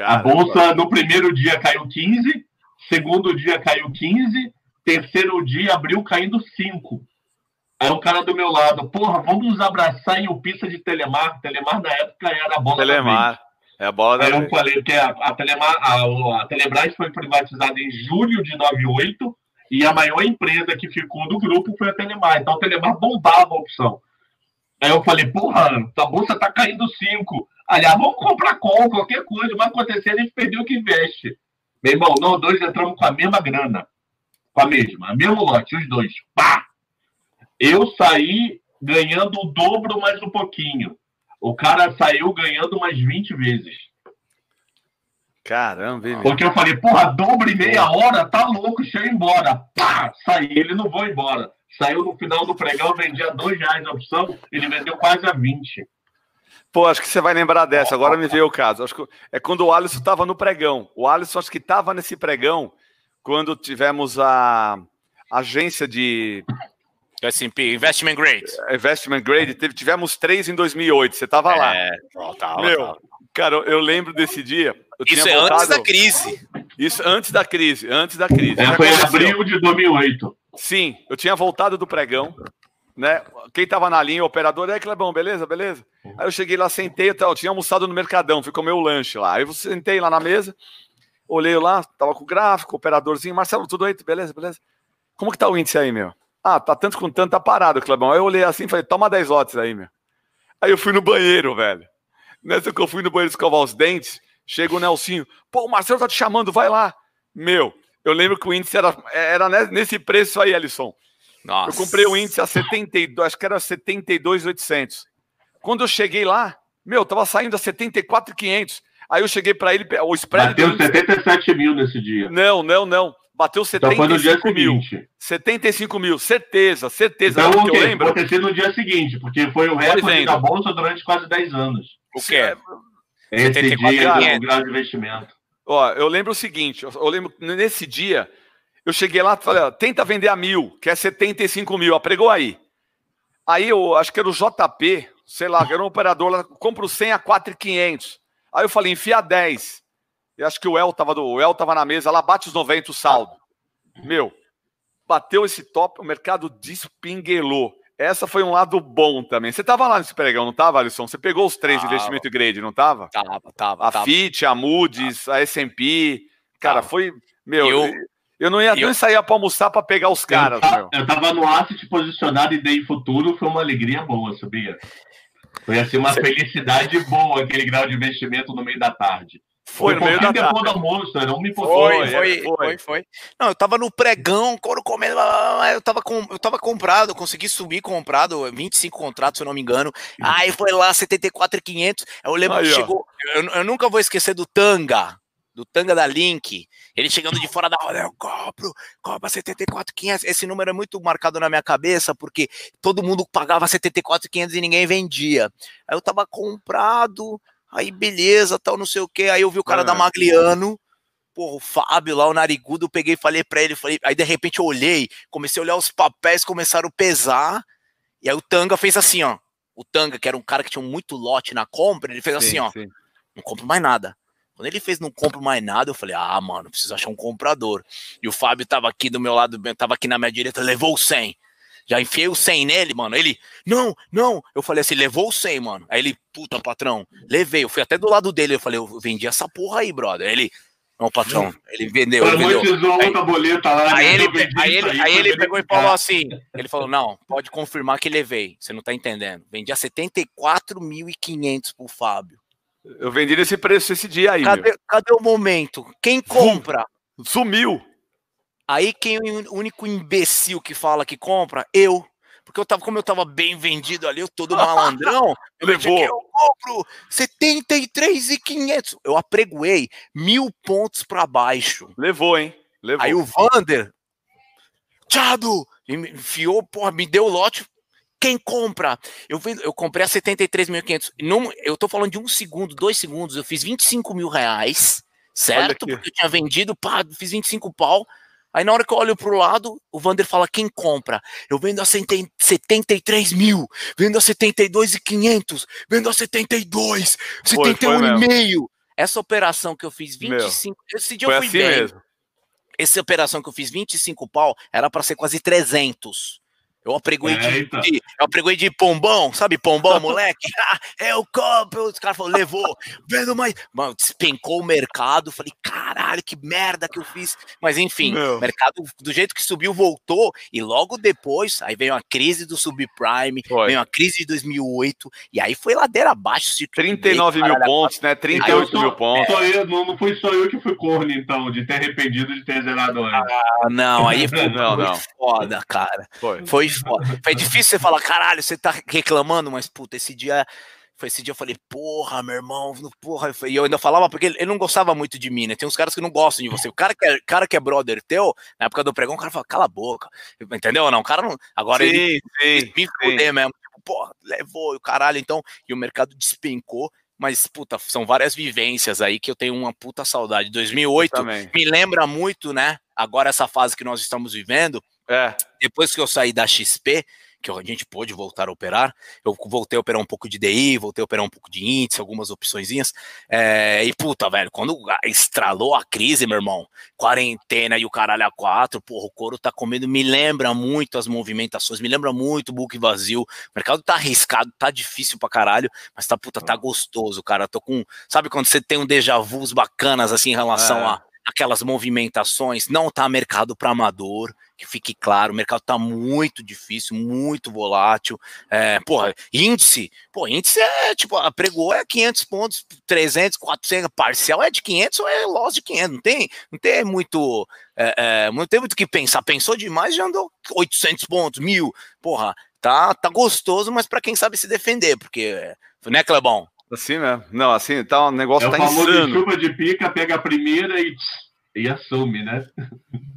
A bolsa no primeiro dia caiu 15, segundo dia caiu 15, terceiro dia abriu caindo 5. Aí o cara do meu lado, porra, vamos nos abraçar em pista de Telemar. Telemar na época era a bola Telemar. É a bola da Aí eu falei que a, a, Telemar, a, a Telebrás foi privatizada em julho de 98 e a maior empresa que ficou do grupo foi a Telemar. Então a Telemar bombava a opção. Aí eu falei, porra, a bolsa tá caindo 5. Aliás, vamos comprar com qualquer coisa, vai acontecer, a gente perdeu o que investe. Meu irmão, nós dois entramos com a mesma grana. Com a mesma, a mesmo lote, os dois. Pá! Eu saí ganhando o dobro mais um pouquinho. O cara saiu ganhando mais 20 vezes. Caramba, hein? Porque eu falei, porra, dobro e meia hora, tá louco, deixa eu ir embora. Pá! Saí, ele não foi embora. Saiu no final do pregão, vendia dois reais a opção, ele vendeu quase a 20. Pô, acho que você vai lembrar dessa. Agora me veio o caso. Acho que é quando o Alisson estava no pregão. O Alisson acho que estava nesse pregão quando tivemos a agência de S&P, Investment Grade. Investment Grade. Teve, tivemos três em 2008. Você estava lá. É, tava, Meu, tava. cara, eu lembro desse dia. Eu Isso tinha é antes voltado- da crise. Isso antes da crise. Antes da crise. É, foi em abril de 2008. Sim, eu tinha voltado do pregão, né? Quem tava na linha, o operador, é Clebão, beleza, beleza? Aí eu cheguei lá, sentei, eu, eu tinha almoçado no Mercadão, fui comer o lanche lá. Aí eu sentei lá na mesa, olhei lá, tava com o gráfico, o operadorzinho, Marcelo, tudo aí, beleza, beleza? Como que tá o índice aí, meu? Ah, tá tanto com tanto, tá parado, Clebão. Aí eu olhei assim e falei, toma 10 lotes aí, meu. Aí eu fui no banheiro, velho. Nessa que eu fui no banheiro escovar os dentes, chega o Nelsinho, pô, o Marcelo tá te chamando, vai lá. Meu, eu lembro que o índice era, era ne- nesse preço aí, Alisson. Nossa. Eu comprei o índice a 72, acho que era 72,800. Quando eu cheguei lá, meu, tava saindo a 74,500. Aí eu cheguei para ele, o spread Bateu índice- 77 mil nesse dia. Não, não, não. Bateu Então foi no dia 75 mil. seguinte. 75 mil, certeza, certeza. Então, o que eu lembro? Sido no dia seguinte, porque foi o recorde da Bolsa durante quase 10 anos. O quê? Esse 74 dia mil. do grau de investimento. Ó, eu lembro o seguinte, eu eu lembro nesse dia, eu cheguei lá e falei, ó, tenta vender a mil, que é 75 mil, apregou aí. Aí eu acho que era o JP, sei lá, que era um operador lá, compro 100 a 4,500. Aí eu falei, enfia 10. E acho que o El tava, do, o El tava na mesa, lá bate os 90 o saldo. Meu, bateu esse top, o mercado despinguelou. Essa foi um lado bom também. Você tava lá nesse pregão, não tava, Alisson? Você pegou os três Tava. investimento grade, não tava? Tava, tava, A tava. FIT, a Moody's, a S&P. Cara, Tava. foi... Meu, eu, Eu- não ia eu- nem sair pra almoçar pra pegar os caras, eu, meu. eu tava no asset posicionado e dei futuro, foi uma alegria boa, sabia? Foi assim uma felicidade boa aquele grau de investimento no meio da tarde. Foi no meio da tarde. almoço, era uma e pouco. Foi, Foi, foi, é, foi. foi, foi. Não, eu tava no pregão, couro comendo, blá, blá, blá, eu tava, com, eu tava comprado, eu consegui subir comprado, 25 contratos, se eu não me engano. Aí foi lá, 74,500. Eu lembro Aí, que chegou, eu, eu nunca vou esquecer do Tanga, do Tanga da Link. Ele chegando de fora da roda, eu compro, compra 74,500. Esse número é muito marcado na minha cabeça, porque todo mundo pagava 74,500 e ninguém vendia. Aí eu tava comprado, aí beleza, tal, não sei o que. Aí eu vi o cara da Ah. Magliano, pô, o Fábio lá, o narigudo, eu peguei e falei pra ele, falei, aí de repente eu olhei, comecei a olhar os papéis, começaram a pesar, e aí o Tanga fez assim, ó. O Tanga, que era um cara que tinha muito lote na compra, ele fez assim, Sim, ó, sim. não compro mais nada. Quando ele fez não compro mais nada, eu falei, ah, mano, preciso achar um comprador. E o Fábio tava aqui do meu lado, tava aqui na minha direita, levou o 100. Já enfiei o 100 nele, mano. Ele, não, não. Eu falei assim, levou o 100, mano. Aí ele, puta, patrão, levei. Eu fui até do lado dele. Eu falei, eu vendi essa porra aí, brother. Ele, não, patrão, ele vendeu, ele vendeu. Aí- outra boleta lá. Aí né? ele, aí ele, aí ele pegou e falou assim: ele falou, não, pode confirmar que levei. Você não tá entendendo. Vendi a 74.500 pro Fábio. Eu vendi nesse preço esse dia aí, Cadê, cadê o momento? Quem compra? Sumiu. Aí quem é o único imbecil que fala que compra? Eu. Porque eu tava, como eu tava bem vendido ali, eu todo malandrão, <laughs> eu Levou. eu compro 73,500. Eu apregoei mil pontos para baixo. Levou, hein? Levou. Aí o Vander, Tchado, me enfiou, porra, me deu o lote. Quem compra? Eu, vendo, eu comprei a 73.500. Num- Eu tô falando de um segundo, dois segundos. Eu fiz 25 mil reais, certo? Porque eu tinha vendido, pá, fiz 25 pau. Aí na hora que eu olho pro lado, o Vander fala: quem compra? Eu vendo a 70 73 mil, vendo a 72,500, vendo a 72, Foi, foi 71,5. Essa operação que eu fiz Meu, 25. esse dia eu fui assim bem mesmo. essa operação que eu fiz 25 pau era para ser quase 300. Eu apregoei, de, de, eu apregoei de pombão, sabe pombão, <laughs> moleque? Ah, <laughs> é o copo, os caras falaram, levou, vendo mais. Mano, despencou o mercado, falei, caralho, que merda que eu fiz. Mas enfim, o mercado, do jeito que subiu, voltou, e logo depois, aí veio a crise do subprime, foi. veio a crise de 2008, e aí foi ladeira abaixo. 39 mil pontos, né? 38 mil pontos. Só eu, não, não fui só eu que fui corno, então, de ter arrependido de ter zerado antes. Ah, não, aí foi, <laughs> não, foi não. foda, cara. Foi. Foi foda. Foi difícil você falar, caralho, você tá reclamando, mas puta, esse dia. Foi esse dia eu falei, porra, meu irmão, porra. E eu ainda falava, porque ele, não gostava muito de mim, né? Tem uns caras que não gostam de você. O cara que é, cara que é brother teu, na época do pregão, o cara fala, cala a boca. Entendeu? Não, o cara não. Agora sim, ele sim, me fuder mesmo. Tipo, porra, levou o caralho, então. E o mercado despencou mas puta, são várias vivências aí que eu tenho uma puta saudade. 2008 me lembra muito, né? Agora essa fase que nós estamos vivendo, é. Depois que eu saí da XP, que a gente pôde voltar a operar, eu voltei a operar um pouco de DI, voltei a operar um pouco de índice, algumas opçõezinhas, é, e puta, velho, quando estralou a crise, meu irmão, quarentena e o caralho a quatro, porra, o couro tá comendo, me lembra muito as movimentações, me lembra muito o book vazio, o mercado tá arriscado, tá difícil pra caralho, mas tá, puta, tá gostoso, cara, tô com, sabe quando você tem um déjà vus bacanas, assim, em relação é. a aquelas movimentações, não tá mercado para amador, que fique claro, o mercado tá muito difícil, muito volátil. É, porra, índice, pô, índice é tipo, pregou é 500 pontos, 300, 400, parcial é de 500 ou é loss de 500, não tem, não tem muito, é, é, não tem muito o que pensar, pensou demais, já andou 800 pontos, mil, porra, tá, tá gostoso, mas para quem sabe se defender, porque, né, Clebão? Assim mesmo. Não, assim, tá, o negócio é tá o famoso insano. chuva de pica, pega a primeira e, e assume, né?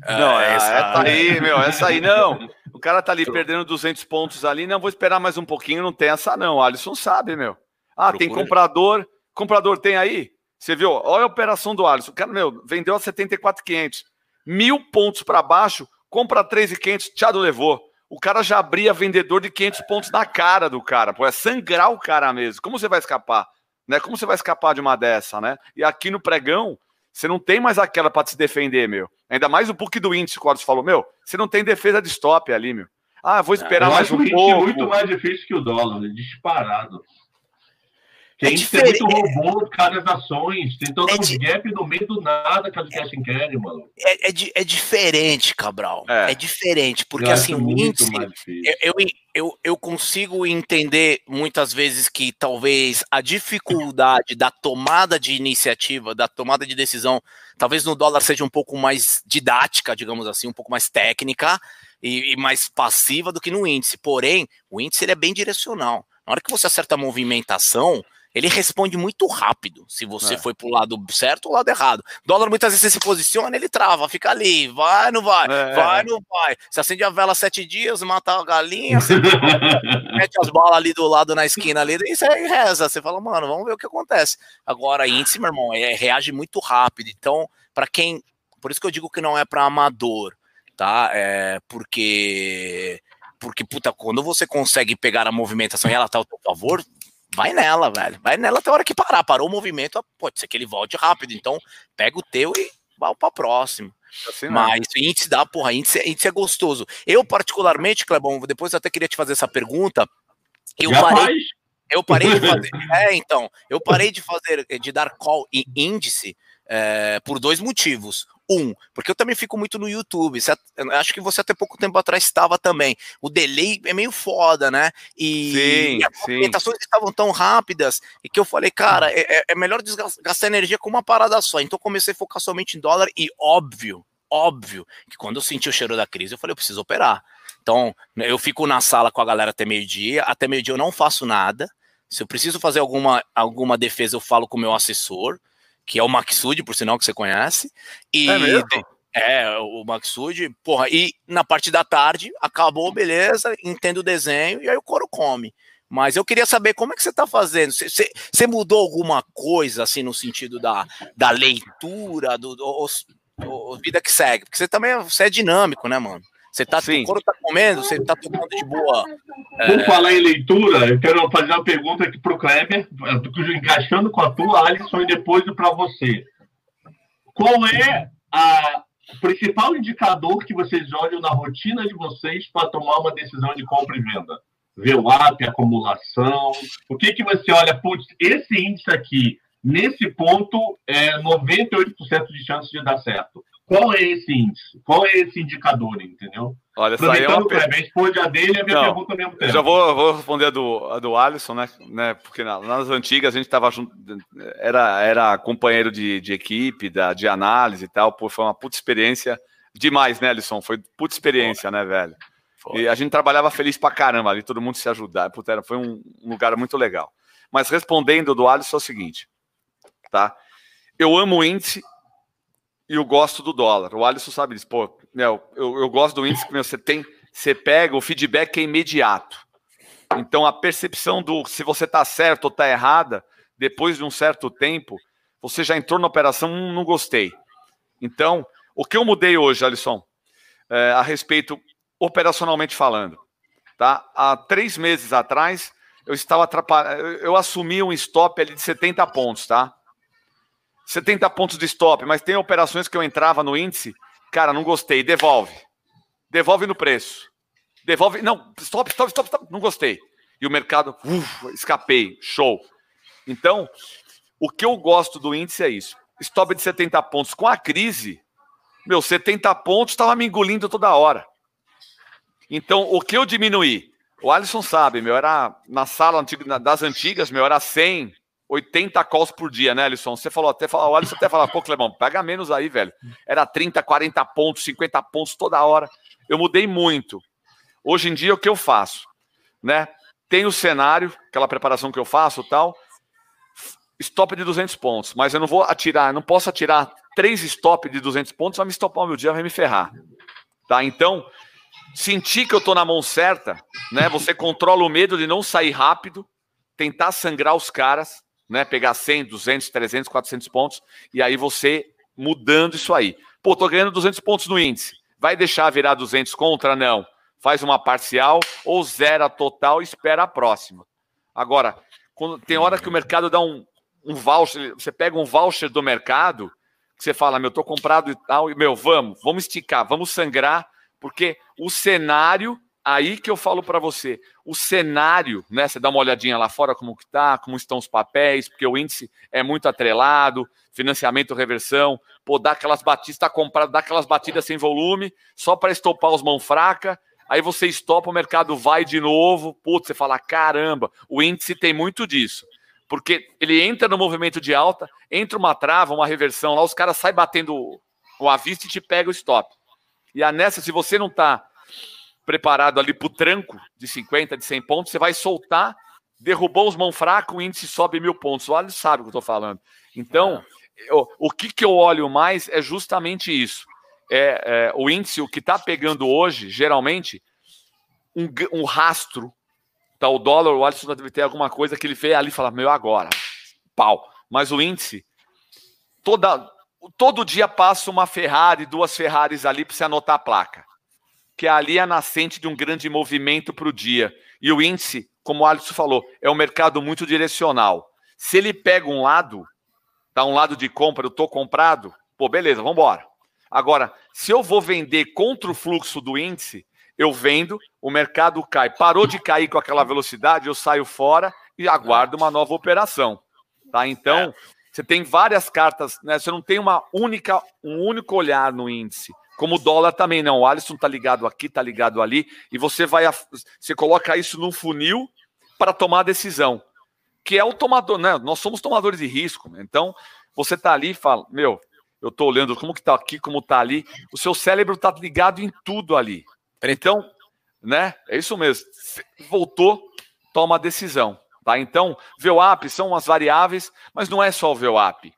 Não, é, essa, essa aí, meu, essa aí não. <laughs> O cara tá ali perdendo 200 pontos ali, não vou esperar mais um pouquinho, não tem essa não. O Alisson sabe, meu. Ah, Procura. tem comprador. Comprador tem aí? Você viu? Olha a operação do Alisson. O cara, meu, vendeu a 74,500. Mil pontos para baixo, compra 3,500, Thiago levou o cara já abria vendedor de 500 pontos na cara do cara. Pô, é sangrar o cara mesmo. Como você vai escapar? Né? Como você vai escapar de uma dessa, né? E aqui no pregão, você não tem mais aquela para se defender, meu. Ainda mais o book do índice, o falou, meu, você não tem defesa de stop ali, meu. Ah, vou esperar mais um pouco. É muito mais difícil que o dólar, disparado. Tem é diferente. muito robô, cada ações, tem todo é um gap no meio do nada, caso é, cash and carry, mano. É, é, é diferente, Cabral. É, é diferente, porque assim, o índice, eu, eu, eu, eu consigo entender muitas vezes que talvez a dificuldade da tomada de iniciativa, da tomada de decisão, talvez no dólar seja um pouco mais didática, digamos assim, um pouco mais técnica e, e mais passiva do que no índice. Porém, o índice ele é bem direcional. Na hora que você acerta a movimentação, ele responde muito rápido se você é. foi pro lado certo ou lado errado. Dólar muitas vezes você se posiciona, ele trava, fica ali, vai, não vai, é. vai, não vai. Você acende a vela sete dias, mata a galinha, <laughs> mete as balas ali do lado na esquina ali, e você reza. Você fala, mano, vamos ver o que acontece. Agora, índice, meu irmão, é, reage muito rápido. Então, para quem. Por isso que eu digo que não é para amador, tá? É porque porque, puta, quando você consegue pegar a movimentação e ela tá ao seu favor, vai nela, velho. Vai nela até a hora que parar. Parou o movimento, pode ser que ele volte rápido. Então, pega o teu e vai para próximo. Assim Mas o índice dá, porra, índice, índice é gostoso. Eu, particularmente, Clebão, depois eu até queria te fazer essa pergunta. Eu Já parei. Faz. Eu parei de <laughs> fazer. é, então, eu parei de fazer, de dar call em índice é, por dois motivos. Um, porque eu também fico muito no YouTube. Você, acho que você até pouco tempo atrás estava também. O delay é meio foda, né? E, sim, e as movimentações estavam tão rápidas e que eu falei, cara, é, é, é melhor gastar energia com uma parada só. Então comecei a focar somente em dólar e óbvio, óbvio, que quando eu senti o cheiro da crise, eu falei, eu preciso operar. Então, eu fico na sala com a galera até meio-dia, até meio-dia eu não faço nada. Se eu preciso fazer alguma, alguma defesa, eu falo com o meu assessor que é o Maxud, por sinal que você conhece. E é, mesmo? é o Maxud, porra, e na parte da tarde acabou, beleza, entendo o desenho e aí o couro come. Mas eu queria saber como é que você está fazendo. Você mudou alguma coisa assim no sentido da, da leitura, do, do, do, vida que segue? Porque você também você é dinâmico, né, mano? Você tá, Sim. quando tá comendo, você tá tomando de boa. Por é... falar em leitura, eu quero fazer uma pergunta aqui pro Kleber, encaixando com a tua, Alisson, e depois para você. Qual é a o principal indicador que vocês olham na rotina de vocês para tomar uma decisão de compra e venda? VWAP, acumulação. O que, que você olha? Putz, esse índice aqui, nesse ponto, é 98% de chance de dar certo. Qual é esse índice? Qual é esse indicador, entendeu? Olha, essa aí é uma per... responde a dele e a minha Não, pergunta ao mesmo tempo. Já vou, vou responder a do, a do Alisson, né? né? Porque nas antigas a gente estava junto, era, era companheiro de, de equipe, da, de análise e tal. Pô, foi uma puta experiência demais, né, Alisson? Foi puta experiência, Foi. né, velho? Foi. E a gente trabalhava feliz pra caramba ali, todo mundo se ajudar. Puta, era, foi um, um lugar muito legal. Mas respondendo do Alisson é o seguinte, tá? Eu amo o índice e eu gosto do dólar. O Alisson sabe disso. Pô, meu, eu, eu gosto do índice que você tem, você pega, o feedback é imediato. Então a percepção do se você está certo ou está errada, depois de um certo tempo, você já entrou na operação, hum, não gostei. Então, o que eu mudei hoje, Alisson, é, a respeito, operacionalmente falando, tá? Há três meses atrás, eu estava atrapalhando, eu assumi um stop ali de 70 pontos, tá? 70 pontos de stop, mas tem operações que eu entrava no índice, cara, não gostei, devolve. Devolve no preço. Devolve, não, stop, stop, stop, stop, não gostei. E o mercado, uf, escapei, show. Então, o que eu gosto do índice é isso. Stop de 70 pontos. Com a crise, meu, 70 pontos estava me engolindo toda hora. Então, o que eu diminuí? O Alisson sabe, meu, era na sala das antigas, meu, era 100, 80 calls por dia, né, Alisson? Você falou até, o Alisson até falou, pô, Clebão, pega menos aí, velho. Era 30, 40 pontos, 50 pontos toda hora. Eu mudei muito. Hoje em dia, o que eu faço? Né? Tem o cenário, aquela preparação que eu faço tal, stop de 200 pontos, mas eu não vou atirar, não posso atirar três stop de 200 pontos, vai me stopar o meu dia, vai me ferrar. Tá? Então, sentir que eu tô na mão certa, né? Você controla o medo de não sair rápido, tentar sangrar os caras, né? Pegar 100, 200, 300, 400 pontos e aí você mudando isso aí. Pô, tô ganhando 200 pontos no índice. Vai deixar virar 200 contra? Não. Faz uma parcial ou zera total e espera a próxima. Agora, quando, tem hora que o mercado dá um, um voucher, você pega um voucher do mercado, que você fala, meu, tô comprado e tal, e meu, vamos, vamos esticar, vamos sangrar, porque o cenário aí que eu falo para você, o cenário, né? Você dá uma olhadinha lá fora como que tá, como estão os papéis, porque o índice é muito atrelado, financiamento, reversão, pô, dá aquelas batidas, tá comprado, dá aquelas batidas sem volume, só para estopar os mão fraca, aí você estopa, o mercado vai de novo, putz, você fala, caramba, o índice tem muito disso. Porque ele entra no movimento de alta, entra uma trava, uma reversão, lá os caras saem batendo o avista e te pega o stop. E a nessa, se você não está preparado ali para o tranco de 50, de 100 pontos, você vai soltar, derrubou os mão fracos, o índice sobe mil pontos. O Alisson sabe o que eu estou falando. Então, eu, o que, que eu olho mais é justamente isso. É, é o índice, o que está pegando hoje, geralmente, um, um rastro. Tá, o dólar, o Alisson deve ter alguma coisa que ele fez ali e fala, meu, agora, pau. Mas o índice, toda, todo dia passa uma Ferrari, duas Ferraris ali para você anotar a placa que ali é a nascente de um grande movimento para o dia. E o índice, como o Alisson falou, é um mercado muito direcional. Se ele pega um lado, tá um lado de compra, eu estou comprado, pô, beleza, vamos embora. Agora, se eu vou vender contra o fluxo do índice, eu vendo, o mercado cai, parou de cair com aquela velocidade, eu saio fora e aguardo uma nova operação. Tá? Então, você tem várias cartas, né? Você não tem uma única, um único olhar no índice. Como o dólar também não. O Alisson tá ligado aqui, tá ligado ali, e você vai você coloca isso num funil para tomar a decisão. Que é o tomador, né? Nós somos tomadores de risco. Né? Então, você tá ali e fala: "Meu, eu tô olhando como que tá aqui, como tá ali". O seu cérebro tá ligado em tudo ali. Então, né? É isso mesmo. Voltou, toma a decisão, tá? Então, VWAP são as variáveis, mas não é só o VWAP,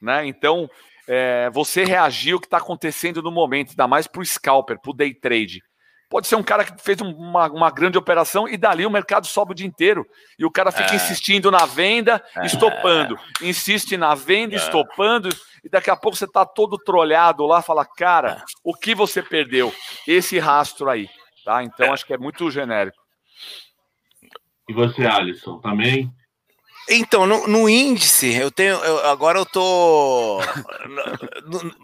né? Então, é, você reagir ao que está acontecendo no momento, ainda mais para o scalper, para o day trade. Pode ser um cara que fez uma, uma, grande operação e dali o mercado sobe o dia inteiro. E o cara fica é. insistindo na venda, é. estopando. Insiste na venda, é. estopando. E daqui a pouco você está todo trolhado lá, fala, cara, o que você perdeu? Esse rastro aí. Tá? Então acho que é muito genérico. E você, Alisson, também? Então, no, no, índice, eu tenho. Eu, agora eu tô. No, no,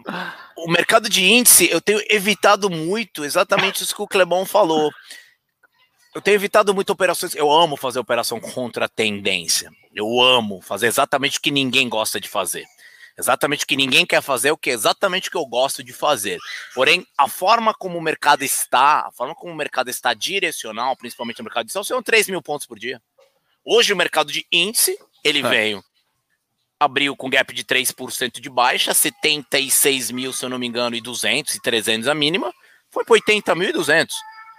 o mercado de índice, eu tenho evitado muito exatamente isso que o Clebão falou. Eu tenho evitado muito operações. Eu amo fazer operação contra tendência. Eu amo fazer exatamente o que ninguém gosta de fazer. Exatamente o que ninguém quer fazer, o que é exatamente o que eu gosto de fazer. Porém, a forma como o mercado está, a forma como o mercado está direcional, principalmente o mercado de ação, são 3 mil pontos por dia. Hoje o mercado de índice, ele é. veio, abriu com gap de 3% de baixa, 76 mil, se eu não me engano, e 200 e 300 a mínima, foi para 80.200.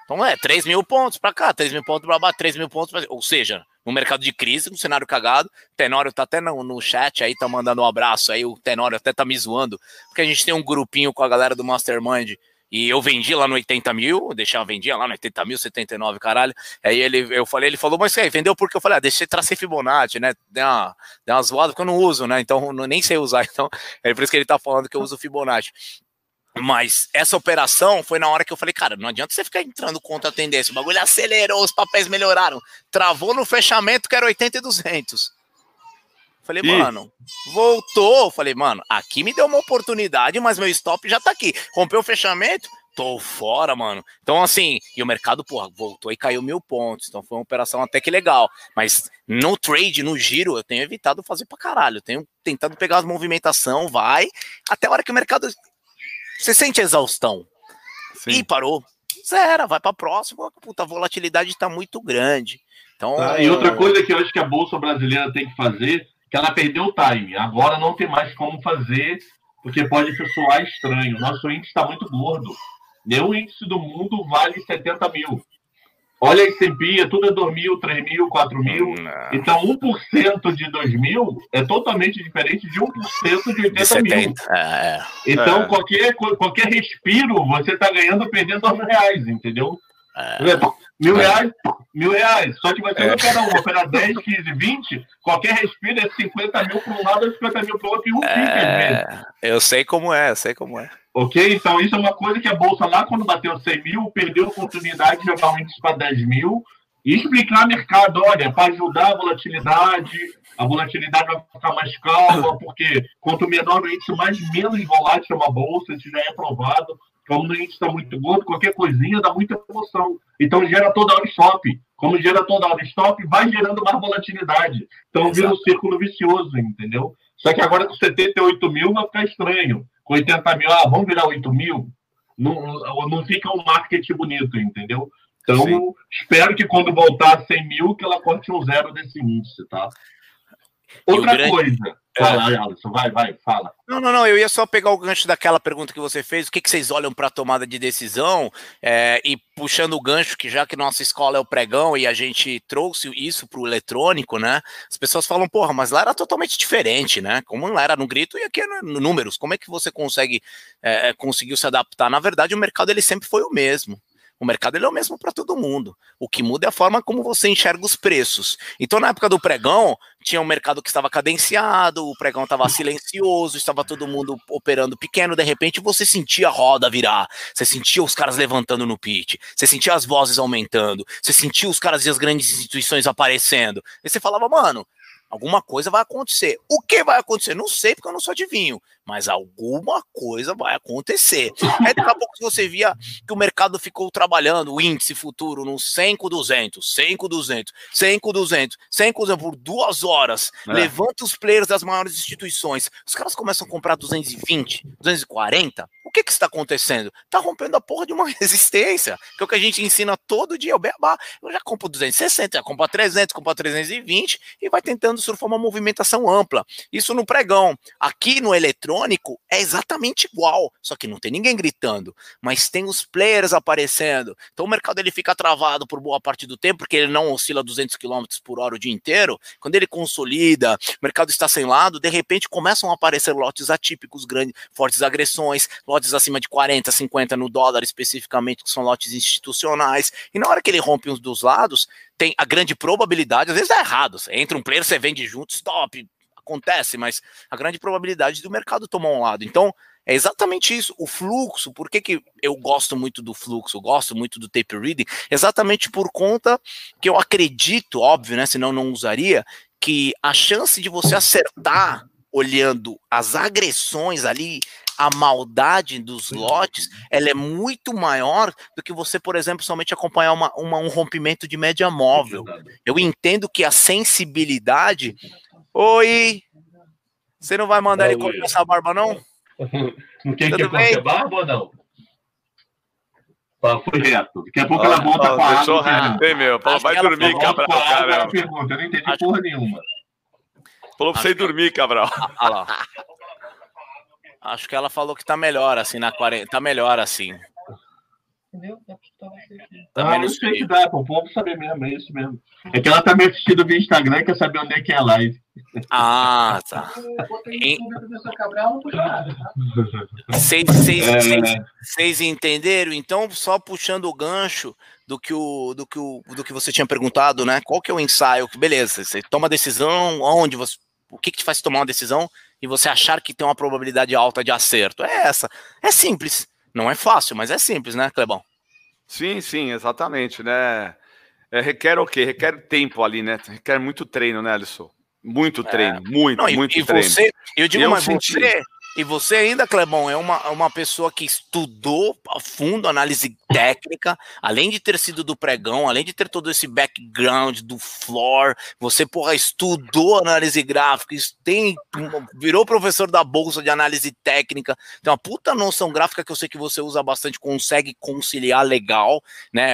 Então é 3 mil pontos para cá, 3 mil pontos para baixo, 3 mil pontos pra... Ou seja, no mercado de crise, um cenário cagado. Tenório tá até no, no chat aí, tá mandando um abraço aí. O Tenório até tá me zoando, porque a gente tem um grupinho com a galera do Mastermind. E eu vendi lá no 80 mil, deixei vendia lá no 80 mil, 79, caralho. Aí ele, eu falei, ele falou, mas aí, vendeu porque eu falei, ah, deixei trazer Fibonacci, né? Deu uma, deu uma zoada porque eu não uso, né? Então, não, nem sei usar. <laughs> Então, é por isso que ele tá falando que eu uso Fibonacci. Mas essa operação foi na hora que eu falei, cara, não adianta você ficar entrando contra a tendência. O bagulho acelerou, os papéis melhoraram. Travou no fechamento que era 80 e 200. Falei, mano, voltou. Falei, mano, aqui me deu uma oportunidade, mas meu stop já tá aqui. Rompeu o fechamento, tô fora, mano. Então, assim, e o mercado, porra, voltou e caiu mil pontos. Então foi uma operação até que legal. Mas no trade, no giro, eu tenho evitado fazer pra caralho. Eu tenho tentado pegar as movimentação, vai, até a hora que o mercado você sente exaustão. Sim. E parou. Zero, vai para próximo. Puta, a volatilidade está muito grande. Então, ah, e outra coisa que eu acho que a Bolsa Brasileira tem que fazer, que ela perdeu o time. Agora não tem mais como fazer, porque pode soar estranho. Nosso índice está muito gordo. Nenhum índice do mundo vale 70 mil. Olha a S&P, tudo é 2 mil, 3 mil, 4 mil. Então, 1% de 2 mil é totalmente diferente de 1% de 80 mil. É, é. Então, é. Qualquer, qualquer respiro, você está ganhando ou perdendo 2 reais, entendeu? É. Mil reais, mil reais. Só que você é. não opera um, opera 10, 15, 20, qualquer respiro é 50 mil para um lado e 50 mil para o outro e um é... Eu sei como é, eu sei como é. Ok? Então, isso é uma coisa que a Bolsa, lá quando bateu 100 mil, perdeu a oportunidade de jogar o índice para 10 mil e explicar mercado: olha, para ajudar a volatilidade, a volatilidade vai ficar mais calma, porque quanto menor o índice, mais menos volátil é uma bolsa, isso já é provado. Como o índice está muito gordo, qualquer coisinha dá muita emoção. Então gera toda hora stop. Como gera toda hora stop, vai gerando mais volatilidade. Então vira um círculo vicioso, entendeu? Só que agora com 78 mil vai ficar estranho. Com 80 mil, ah, vamos virar 8 mil? Não, não fica um marketing bonito, entendeu? Então, Sim. espero que quando voltar a 100 mil, que ela corte um zero desse índice, tá? Outra grande... coisa. Fala, é. Alisson, vai, vai, fala. Não, não, não, eu ia só pegar o gancho daquela pergunta que você fez, o que, que vocês olham para a tomada de decisão, é, e puxando o gancho, que já que nossa escola é o pregão e a gente trouxe isso para o eletrônico, né, as pessoas falam, porra, mas lá era totalmente diferente, né, como lá era no grito e aqui é no números, como é que você consegue, é, conseguiu se adaptar? Na verdade, o mercado ele sempre foi o mesmo, o mercado ele é o mesmo para todo mundo. O que muda é a forma como você enxerga os preços. Então, na época do pregão, tinha um mercado que estava cadenciado, o pregão estava silencioso, estava todo mundo operando pequeno, de repente você sentia a roda virar, você sentia os caras levantando no pitch, você sentia as vozes aumentando, você sentia os caras e as grandes instituições aparecendo. E você falava, mano, Alguma coisa vai acontecer. O que vai acontecer? Não sei, porque eu não sou adivinho. Mas alguma coisa vai acontecer. Aí daqui a pouco você via que o mercado ficou trabalhando, o índice futuro no 100 com 200, 100 com 200, 100 com 200, 100 com 200 por duas horas. É. Levanta os players das maiores instituições. Os caras começam a comprar 220, 240 que que está acontecendo? Está rompendo a porra de uma <laughs> resistência, que é o que a gente ensina todo dia, o beabá. Eu já compro 260, já compro 300, compro 320 e vai tentando surfar uma movimentação ampla. Isso no pregão. Aqui no eletrônico é exatamente igual, só que não tem ninguém gritando, mas tem os players aparecendo. Então o mercado ele fica travado por boa parte do tempo, porque ele não oscila 200 km por hora o dia inteiro. Quando ele consolida, o mercado está sem lado, de repente começam a aparecer lotes atípicos, grandes, fortes agressões, lotes acima de 40, 50 no dólar especificamente, que são lotes institucionais. E na hora que ele rompe um dos lados, tem a grande probabilidade, às vezes dá errado. Entra um player, você vende junto, stop, acontece, mas a grande probabilidade do mercado tomar um lado. Então, é exatamente isso, o fluxo. Por que, que eu gosto muito do fluxo, gosto muito do tape reading? Exatamente por conta que eu acredito, óbvio, né? Senão não usaria, que a chance de você acertar olhando as agressões ali, a maldade dos lotes, ela é muito maior do que você, por exemplo, somente acompanhar uma, uma, um rompimento de média móvel. Eu entendo que a sensibilidade. Oi! Você não vai mandar ele cortar essa barba, não? <laughs> Não quer que corte a barba ou não? Foi reto. Daqui a pouco ela volta com a água. Reto, meu. Falou, vai dormir, Cabral, cara. Pergunta, eu não entendi porra nenhuma. Falou pra você ir dormir, Cabral. Olha lá. Acho que ela falou que tá melhor assim na quarentena. Tá melhor assim. Entendeu? Ah, não sei que dá, pô. Povo saber mesmo, é isso mesmo. É que ela tá me assistindo via Instagram e quer saber onde é que é a live. Ah, tá. Vocês é... entenderam? Então, só puxando o gancho do que, o, do, que o, do que você tinha perguntado, né? Qual que é o ensaio? Beleza, você toma decisão, onde você. O que, que te faz tomar uma decisão e você achar que tem uma probabilidade alta de acerto? É essa. É simples. Não é fácil, mas é simples, né, Clebão? Sim, sim, exatamente, né? É, requer o quê? Requer tempo ali, né? Requer muito treino, né, Alisson? Muito é. treino, é. muito, Não, muito e, treino. Você, eu digo, eu mas senti... você, e você ainda, Clebão, é uma, uma pessoa que estudou a fundo análise técnica, além de ter sido do pregão, além de ter todo esse background do floor, você, porra, estudou análise gráfica, tem, virou professor da bolsa de análise técnica, tem uma puta noção gráfica que eu sei que você usa bastante, consegue conciliar legal, né?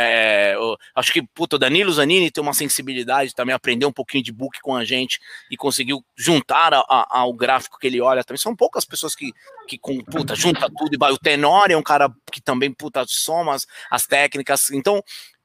É, acho que, puta, Danilo Zanini tem uma sensibilidade também, aprendeu um pouquinho de book com a gente e conseguiu juntar ao gráfico que ele olha também. São poucas pessoas pessoas que, que com, puta, junta tudo e vai. O Tenor é um cara que também, puta, soma as, as técnicas. Então,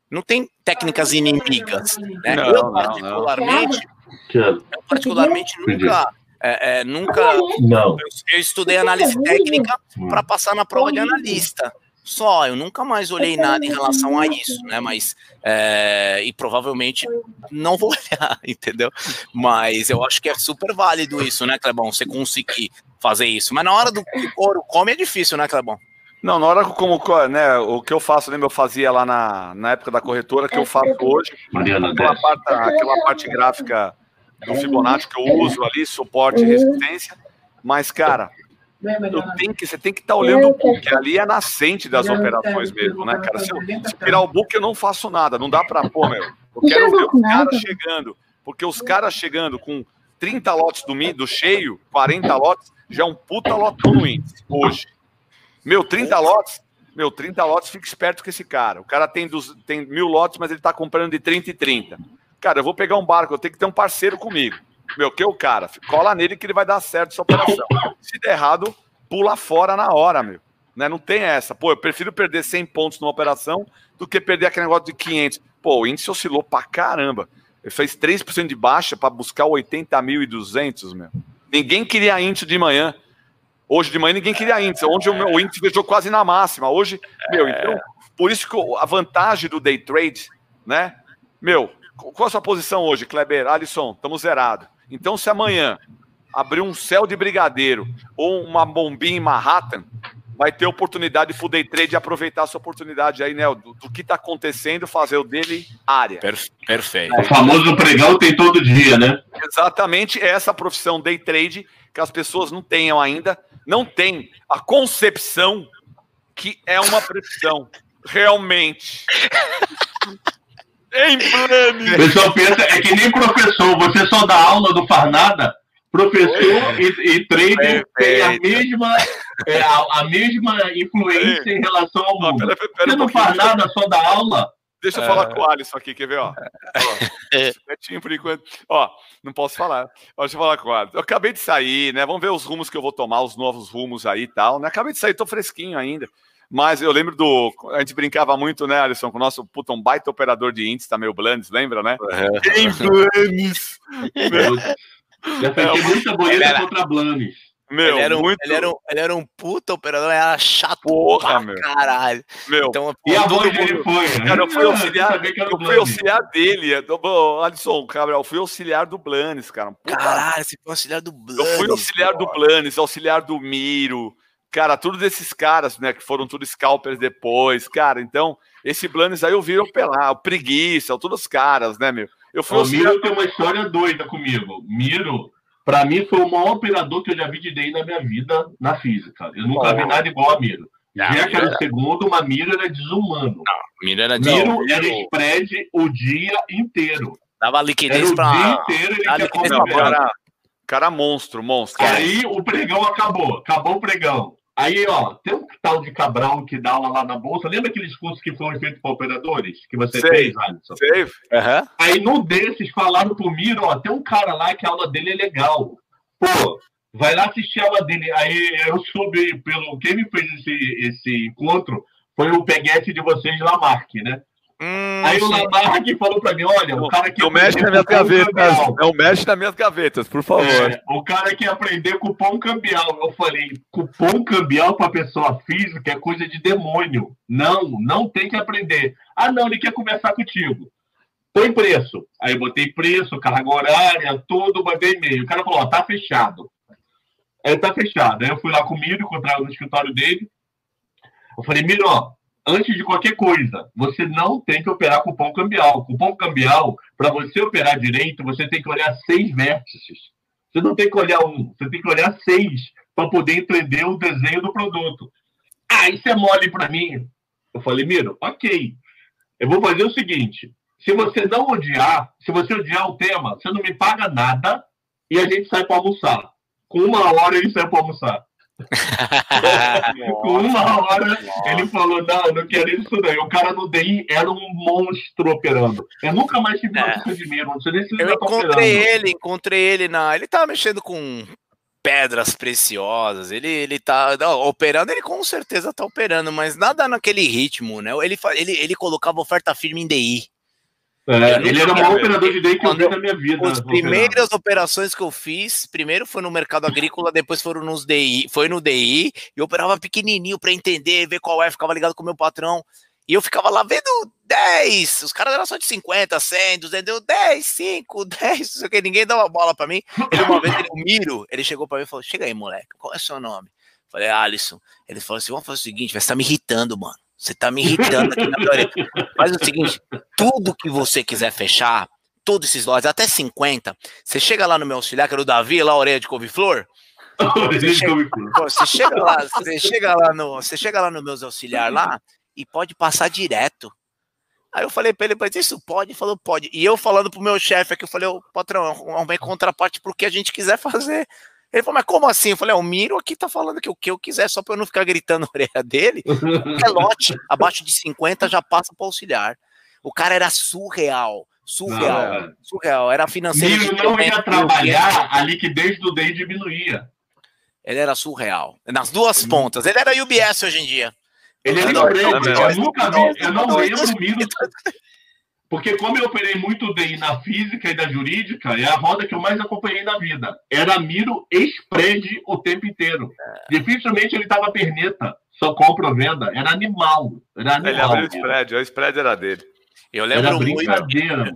não tem técnicas inimigas. Né? Não, eu, particularmente, não, não. Eu, particularmente, nunca. É, é, nunca. Não. Eu, eu estudei análise técnica para passar na prova de analista só, eu nunca mais olhei nada em relação a isso, né? Mas é, e provavelmente não vou <laughs> olhar, entendeu? Mas eu acho que é super válido isso, né, Clebão? Você conseguir fazer isso. Mas na hora do couro come é difícil, né, Clebão? Não, na hora como, né, o que eu faço, lembra, eu fazia lá na, na época da corretora, que eu faço hoje, aquela parte, aquela parte gráfica do Fibonacci que eu uso ali, suporte e resistência, mas, cara, eu tenho que, você tem que estar tá olhando o book, ali é nascente das operações mesmo, né, cara? Se eu se virar o book, eu não faço nada, não dá para pôr, meu. Eu quero ver os caras chegando, porque os caras chegando com 30 lotes do, do cheio, 40 lotes, já é um puta lotão no índice hoje. Meu, 30 lotes, meu, 30 lotes, fica esperto com esse cara. O cara tem, dos, tem mil lotes, mas ele tá comprando de 30 e 30. Cara, eu vou pegar um barco, eu tenho que ter um parceiro comigo. Meu, que o cara? Cola nele que ele vai dar certo essa operação. Se der errado, pula fora na hora, meu. Né? Não tem essa. Pô, eu prefiro perder 100 pontos numa operação do que perder aquele negócio de 500. Pô, o índice oscilou pra caramba. Ele fez 3% de baixa para buscar 80.200, meu. Ninguém queria índice de manhã. Hoje de manhã ninguém queria índice. Onde o, o índice fechou quase na máxima. Hoje, meu, então, por isso que a vantagem do day trade, né? Meu, qual a sua posição hoje, Kleber? Alisson, estamos zerados. Então, se amanhã abrir um céu de brigadeiro ou uma bombinha em Manhattan, vai ter oportunidade de full day trade aproveitar essa oportunidade aí, né? Do, do que está acontecendo, fazer o dele área. Perfeito. O famoso pregão tem todo dia, né? Exatamente essa profissão day trade que as pessoas não tenham ainda, não tem a concepção que é uma profissão. Realmente. <laughs> em plano. Pessoal pensa, é que nem professor, você só dá aula, não faz nada. Professor e, e trader tem a mesma, é, a, a, mesma influência em relação ao mundo. Pera, pera, pera Você não faz nada, só dá aula. Deixa eu falar com o Alisson aqui, quer ver? Ó, <laughs> ó por enquanto. Ó, não posso falar. Ó, deixa eu falar com o Alisson. Eu acabei de sair, né? Vamos ver os rumos que eu vou tomar, os novos rumos aí e tal, né? Acabei de sair, tô fresquinho ainda. Mas eu lembro do. A gente brincava muito, né, Alisson, com o nosso puta, um baita operador de índice, tá meio Blandes, lembra, né? É. Em Blandes! Já fechei muita bonita contra Blanes. Meu, ele era, um, muito... ele, era um, ele era um puta operador, era chato Porra, pra meu. caralho. Meu. Então, e a voz dele foi, né? Cara, eu fui auxiliar, eu, eu fui auxiliar dele. Do, Alisson, Cabral, eu fui auxiliar do Blanes, cara. Puta. Caralho, você foi auxiliar do Blanes. Eu fui auxiliar do Blanes, auxiliar do Miro. Cara, todos esses caras, né, que foram tudo scalpers depois, cara. Então, esse Blanes aí eu vi operar, o Preguiça, todos os caras, né, meu? Eu fui O Miro tem uma história doida comigo. Miro, pra mim, foi o maior operador que eu já vi de DI na minha vida na física. Eu nunca vi nada igual a Miro. Não, Já que Miro era o segundo, mas Miro era desumano. Miro era de. Miro era spread o dia inteiro. dava liquidez o dia inteiro ele tinha liquidez Não, pra conta cara, cara monstro, monstro. Aí o pregão acabou. Acabou o pregão. Aí, ó, tem um tal de Cabral que dá aula lá na bolsa. Lembra aqueles cursos que foram feitos para operadores? Que você Sei. fez, Alisson? Sei, Aham. Aí num desses falaram pro Miro, ó, tem um cara lá que a aula dele é legal. Pô, vai lá assistir a aula dele. Aí eu soube pelo. Quem me fez esse, esse encontro foi o peguete de vocês, Lamarck, né? Hum, Aí o. Lamarck falou pra mim: olha, o cara que. Não mexe nas minhas gavetas. Não mexe nas minhas gavetas, por favor. É, o cara quer aprender cupom cambial. Eu falei, cupom cambial para pessoa física é coisa de demônio. Não, não tem que aprender. Ah, não, ele quer conversar contigo. Põe preço. Aí eu botei preço, carga horária, tudo, mandei e-mail. O cara falou, ó, tá fechado. Aí tá fechado. Aí eu fui lá com o Miro, encontrar no escritório dele. Eu falei, Miro, ó, antes de qualquer coisa, você não tem que operar cupom cambial. Cupom cambial, para você operar direito, você tem que olhar seis vértices. Você não tem que olhar um, você tem que olhar seis para poder entender o desenho do produto. Ah, isso é mole para mim. Eu falei, Miro, ok. Eu vou fazer o seguinte: se você não odiar, se você odiar o tema, você não me paga nada e a gente sai para almoçar. Com uma hora ele sai para almoçar. <laughs> Com uma hora ele falou: Não, não quero isso não. E o cara no DI era um monstro operando. Eu nunca mais tive É. notícia de Miro. Não sei nem se ele Eu tá encontrei operando. ele, encontrei ele na. Ele tava mexendo com pedras preciosas. Ele, ele tá não, operando, ele com certeza tá operando, mas nada naquele ritmo, né? Ele, ele, ele colocava oferta firme em DI. É, ele era o maior operador de DI que eu vi na minha vida. As primeiras operações que eu fiz, primeiro foi no mercado agrícola, depois foram nos DI, foi no DI, e eu operava pequenininho para entender, ver qual é, ficava ligado com o meu patrão. E eu ficava lá vendo 10, os caras eram só de 50, 100, 200, deu 10, 5, 10, não sei o que, ninguém dava bola para mim. Ele uma vez, ele, o Miro, ele chegou para mim e falou: Chega aí, moleque, qual é o seu nome? Eu Falei, Alisson. Ele falou assim: Vamos fazer o seguinte, você tá me irritando, mano. Você tá me irritando aqui na minha orelha. Faz o seguinte: tudo que você quiser fechar, todos esses lotes, até 50, você chega lá no meu auxiliar, que era o Davi, lá, orelha de couve-flor. <laughs> Você chega lá, você chega lá no, você chega lá no meus auxiliar lá e pode passar direto. Aí eu falei pra ele, mas isso pode? Ele falou, pode. E eu falando pro meu chefe aqui, eu falei, ô patrão, arrumei contraparte pro que a gente quiser fazer. Ele falou, mas como assim? Eu falei, é, o Miro aqui tá falando que o que eu quiser, só pra eu não ficar gritando na orelha dele. <laughs> Lote abaixo de 50 já passa pro auxiliar. O cara era surreal. Surreal. Não, é. surreal. Era financeiro. Miro não 90 ia trabalhar, a liquidez do DI diminuía. Ele era surreal. Nas duas pontas. Ele era UBS hoje em dia. Ele era não, Eu nunca vi, eu não lembro o Miro. <laughs> Porque como eu operei muito DI na física e da jurídica, é a roda que eu mais acompanhei na vida. Era Miro spread o tempo inteiro. Dificilmente ele tava perneta, só compra ou venda. Era animal. Era Ele animal. abriu o spread, o spread era dele. Eu lembro muito.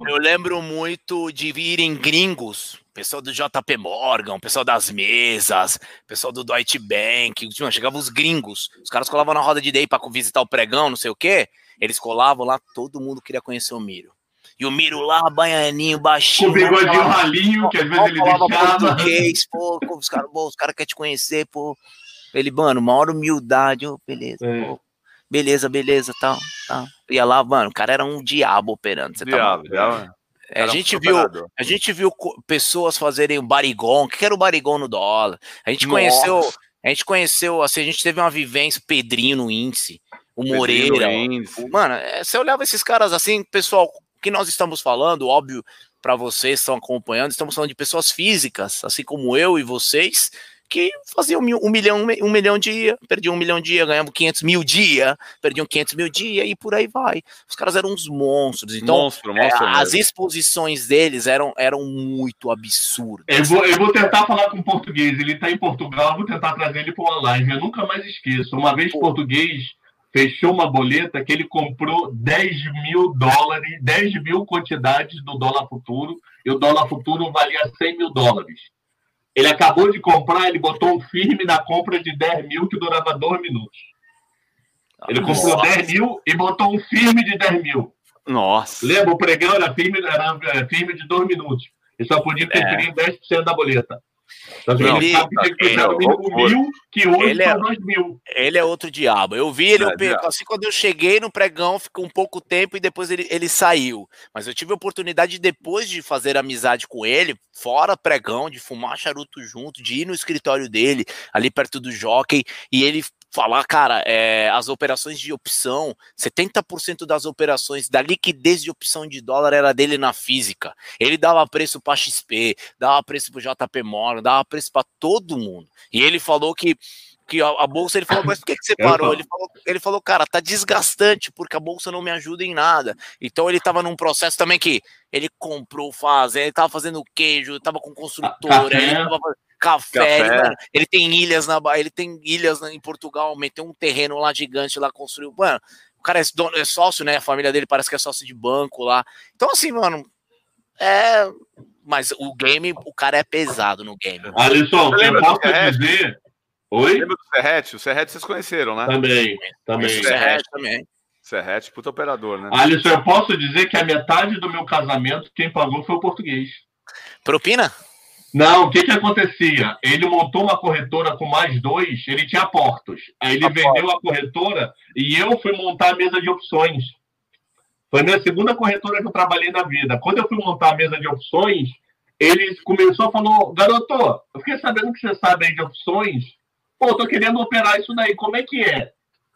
Eu lembro muito de virem gringos, pessoal do JP Morgan, pessoal das mesas, pessoal do Deutsche Bank, chegavam os gringos, os caras colavam na roda de day para visitar o pregão, não sei o quê, eles colavam lá, todo mundo queria conhecer o Miro. E o Miro lá, baianinho, Com baixinho. o bigodinho falava- ralinho, que às vezes ele falava deixava. português, pô, pô, os caras cara querem te conhecer, pô. Ele, mano, maior humildade, ô, beleza, É. pô. Beleza, beleza, tal, tal. Ia lá, mano, o cara era um diabo operando. Você tá Diabo, maluco? diabo. É, a Era um gente viu, operador. a gente viu pessoas fazerem o barigon. O que era o barigon no dólar? A gente Nossa. conheceu, a gente conheceu, assim, a gente teve uma vivência, Pedrinho no índice, o Moreira. O- Mano, é, você olhava esses caras assim, pessoal, o que nós estamos falando, óbvio, para vocês que estão acompanhando, estamos falando de pessoas físicas, assim como eu e vocês, que faziam mil- um milhão, um milhão dia, perdiam um milhão dia, ganhavam 500 mil dia, perdiam 500 mil dia e por aí vai. Os caras eram uns monstros. Então, monstro, é, monstro. as mesmo. exposições deles eram, eram muito absurdas. Eu vou, eu vou tentar falar com o português. Ele está em Portugal, eu vou tentar trazer ele para uma live. Eu nunca mais esqueço. Uma vez o português fechou uma boleta que ele comprou 10 mil dólares, 10 mil quantidades do dólar futuro, e o dólar futuro valia 100 mil dólares. Ele acabou de comprar, ele botou um firme na compra de 10 mil que durava dois minutos. Ele comprou Nossa. 10 mil e botou um firme de 10 mil. Nossa. Lembra, o pregão era firme, era é, firme de dois minutos. E só podia interferir É. em 10% da boleta. Não, ele é Ele é- outro diabo. Eu vi ele, É, eu assim, quando eu cheguei no pregão, ficou um pouco tempo e depois ele, ele saiu. Mas eu tive a oportunidade, depois de fazer amizade com ele, fora pregão, de fumar charuto junto, de ir no escritório dele, ali perto do jockey, e ele falar, cara, é, as operações de opção, 70% das operações da liquidez de opção de dólar era dele na física. Ele dava preço para XP, dava preço para JP Morgan, dava preço para todo mundo. E ele falou que que a, bolsa, ele falou, mas por que, que você <laughs> parou? Ele falou, ele falou, cara, tá desgastante, porque a bolsa não me ajuda em nada. Então ele tava num processo também que ele comprou fazenda, ele tava fazendo queijo, tava com construtora, ele tava fazendo café, Café. Ele, mano, ele tem ilhas na ele tem ilhas em Portugal, meteu um terreno lá gigante lá, construiu. Mano, o cara é, dono- é sócio, né? A família dele parece que é sócio de banco lá. Então, assim, mano, é. Mas o game, o cara é pesado no game. Alisson, Você eu posso dizer. Oi? Lembra do Serrete? O Serrete vocês conheceram, né? Também, também. É resto também. Serrete, puta operador, né? Alisson, eu posso dizer que a metade do meu casamento, quem pagou foi o português. Propina? Não, o que que acontecia? Ele montou uma corretora com mais dois, ele tinha portos. Aí ele Aportos. vendeu a corretora e eu fui montar a mesa de opções. Foi a minha segunda corretora que eu trabalhei na vida. Quando eu fui montar a mesa de opções, ele começou a falar, garoto, eu fiquei sabendo que você sabe aí de opções. Pô, tô querendo operar isso daí, como é que é?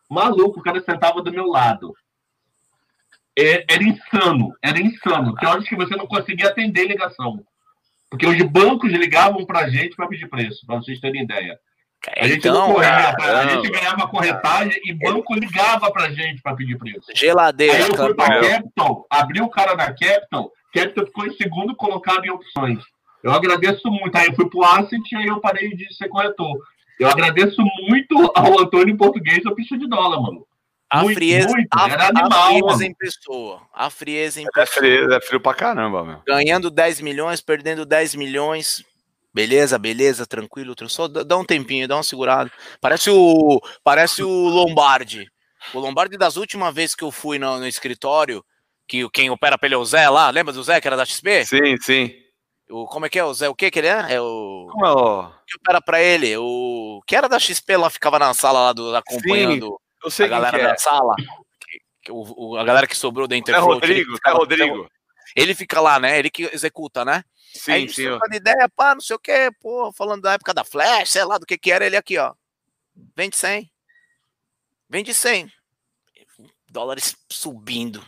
Maluco, o cara sentava do meu lado. É- era insano, era insano. Tem horas que você não conseguia atender ligação. Porque os bancos ligavam pra gente para pedir preço, para vocês terem ideia. A gente não Então, corria, tá? a gente ganhava corretagem e banco ligava pra gente para pedir preço. Aí geladeira, eu fui pra Clebão. Capital, abri o cara da Capital, Capital ficou em segundo colocado em opções. Eu agradeço muito. Aí eu fui pro Asset e aí eu parei de ser corretor. Eu agradeço muito ao Antônio Português, a pista de dólar, mano. A muito, frieza, muito, a, era a animal, frieza mano. em pessoa. A frieza em É pessoa. é frio pra caramba, meu. Ganhando 10 milhões, perdendo 10 milhões. Beleza, beleza, tranquilo. tran- Só dá um tempinho, dá uma segurada. Parece o, parece o Lombardi. O Lombardi, das últimas vezes que eu fui no, no escritório, que quem opera pra ele é o Zé lá, lembra do Zé que era da XP? Sim, sim. O, como é que é? O Zé, o que que ele é? É o. Como é o... que opera pra ele? O que era da XP lá, ficava na sala lá do, acompanhando Eu sei a galera é. da sala. Que- o, o- a galera que sobrou da É Interfloat. ele Rodrigo, é Rodrigo. Ele fica lá, né? Ele que executa, né? Aí Sim, gente sim. trocando ideia, pá, não sei o que, pô, falando da época da Flash, sei lá do que que era, ele aqui, ó. Vende 100. Vende 100. Dólares subindo.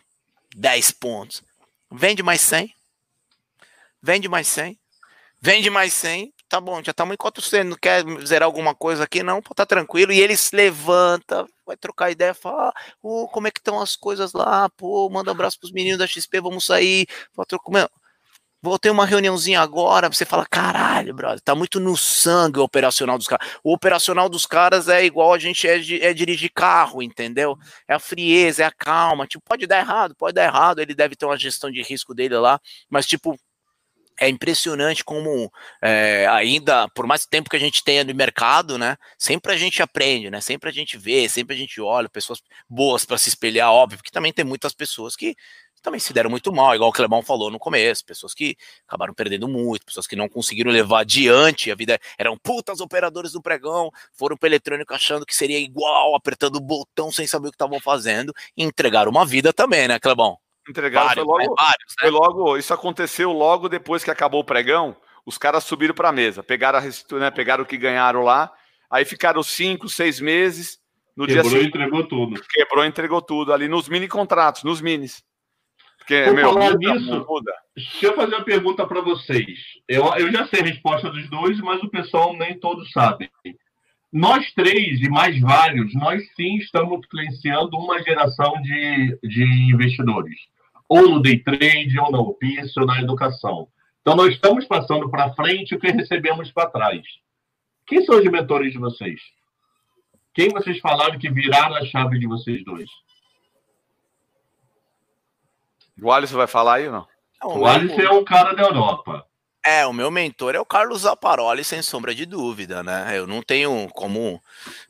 10 pontos. Vende mais 100. Vende mais 100. Vende mais 100. Tá bom, já estamos em 400. Não quer zerar alguma coisa aqui? Não, pô, tá tranquilo. E ele se levanta, vai trocar ideia, fala: Ô, como é que estão as coisas lá? Pô, manda um abraço pros meninos da XP, vamos sair. Vou. Meu, Vou ter uma reuniãozinha agora, você fala, caralho, brother, tá muito no sangue o operacional dos caras. O operacional dos caras é igual a gente é, é dirigir carro, entendeu? É a frieza, é a calma. Tipo, pode dar errado, pode dar errado, ele deve ter uma gestão de risco dele lá, mas, tipo, é impressionante como é, ainda, por mais tempo que a gente tenha no mercado, né? Sempre a gente aprende, né? Sempre a gente vê, sempre a gente olha, pessoas boas para se espelhar, óbvio, porque também tem muitas pessoas que também se deram muito mal, igual o Clebão falou no começo, pessoas que acabaram perdendo muito, pessoas que não conseguiram levar adiante a vida, eram putas operadores do pregão, foram para eletrônico achando que seria igual, apertando o botão sem saber o que estavam fazendo, e entregaram uma vida também, né, Clebão? Entregaram, foi Vários, né? logo, Vários, né? foi logo. Isso aconteceu logo depois que acabou o pregão. Os caras subiram pra mesa, pegaram, a, né, pegaram o que ganharam lá, aí ficaram cinco, seis meses. No dia Quebrou e seguinte, entregou tudo. quebrou e entregou tudo ali nos mini contratos, nos minis. Porque, Por meu, falar muda, nisso, muda. Deixa eu fazer uma pergunta para vocês. Eu, eu já sei a resposta dos dois, mas o pessoal nem todos sabem. Nós três e mais vários, nós sim estamos influenciando uma geração de, de investidores. Ou no day trade, ou na ofício, ou na educação. Então, nós estamos passando para frente o que recebemos para trás. Quem são os mentores de vocês? Quem vocês falaram que viraram a chave de vocês dois? O Alisson vai falar aí ou não? Não, O Alisson é um cara da Europa. É, o meu mentor é o Carlos Zaparoli, sem sombra de dúvida, né? Eu não tenho como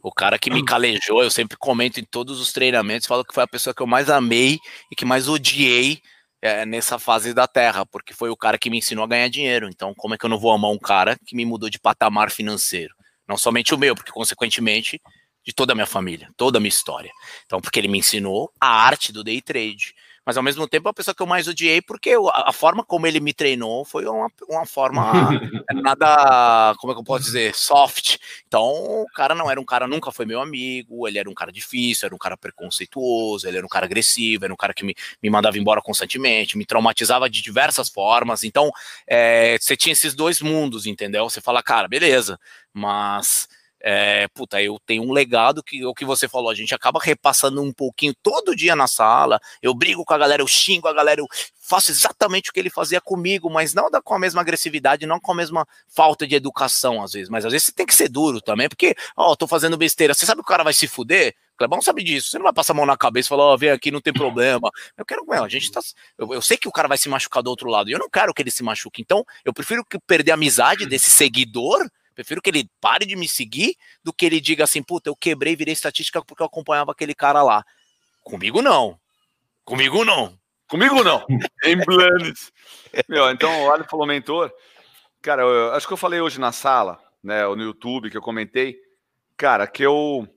o cara que me calejou, eu sempre comento em todos os treinamentos, falo que foi a pessoa que eu mais amei e que mais odiei é, nessa fase da Terra, porque foi o cara que me ensinou a ganhar dinheiro. Então, como é que eu não vou amar um cara que me mudou de patamar financeiro? Não somente o meu, porque consequentemente de toda a minha família, toda a minha história. Então, porque ele me ensinou a arte do day trade mas ao mesmo tempo é a pessoa que eu mais odiei, porque a, a forma como ele me treinou foi uma, uma forma <laughs> nada, como é que eu posso dizer, soft. Então, o cara não era um cara, nunca foi meu amigo, ele era um cara difícil, era um cara preconceituoso, ele era um cara agressivo, era um cara que me, me mandava embora constantemente, me traumatizava de diversas formas. Então, é, você tinha esses dois mundos, entendeu? Você fala, cara, beleza, mas é, puta, eu tenho um legado que o que você falou, a gente acaba repassando um pouquinho todo dia na sala. Eu brigo com a galera, eu xingo a galera, eu faço exatamente o que ele fazia comigo, mas não com a mesma agressividade, não com a mesma falta de educação, às vezes. Mas às vezes você tem que ser duro também, porque, ó, tô fazendo besteira. Você sabe que o cara vai se fuder? Clebão sabe disso. Você não vai passar a mão na cabeça e falar, ó, oh, vem aqui, não tem problema. Eu quero, meu, a gente tá. Eu, eu, sei que o cara vai se machucar do outro lado, e eu não quero que ele se machuque. Então, eu prefiro que perder a amizade desse seguidor Prefiro que ele pare de me seguir do que ele diga assim, puta, eu quebrei, virei estatística porque eu acompanhava aquele cara lá. Comigo não. Comigo não. Comigo não. <laughs> em Blanes. Meu, então o Ali falou mentor. Cara, eu, acho que eu falei hoje na sala, né, ou no YouTube, que eu comentei. Cara, que eu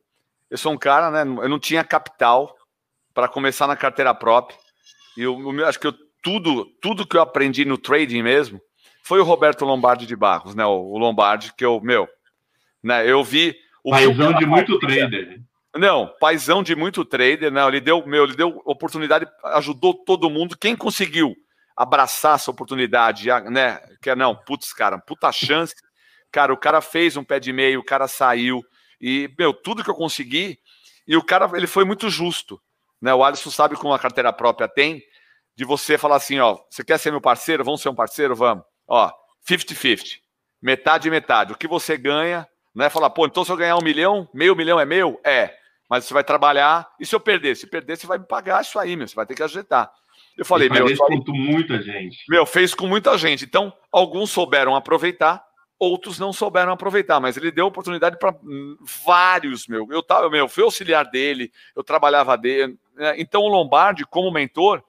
eu sou um cara, né, eu não tinha capital para começar na carteira própria. E eu, eu acho que eu, tudo, tudo que eu aprendi no trading mesmo, foi o Roberto Lombardi de Barros, né? O, Lombardi, que eu, meu, né? Eu vi. O paizão de muito trader. Não, paizão de muito trader, né? Ele deu, meu, ele deu oportunidade, ajudou todo mundo. Quem conseguiu abraçar essa oportunidade, né? Que é, não, putz, cara, puta chance. <laughs> Cara, o cara fez um pé de meio, o cara saiu. E, meu, tudo que eu consegui. E o cara, ele foi muito justo. Né? O Alisson sabe como a carteira própria tem, de você falar assim, ó, você quer ser meu parceiro? Vamos ser um parceiro? Vamos. Ó, 50-50. Metade e metade. O que você ganha, não é falar, pô, então se eu ganhar um milhão, meio milhão é meu? É. Mas você vai trabalhar, e se eu perder? Se perder, você vai me pagar isso aí, meu. Você vai ter que ajeitar. Eu falei, meu. Fez com muita gente. Meu, fez com muita gente. Então, alguns souberam aproveitar, outros não souberam aproveitar, mas ele deu oportunidade para vários, meu. Eu tava, meu, fui auxiliar dele, eu trabalhava dele. Né? Então, o Lombardi, como mentor,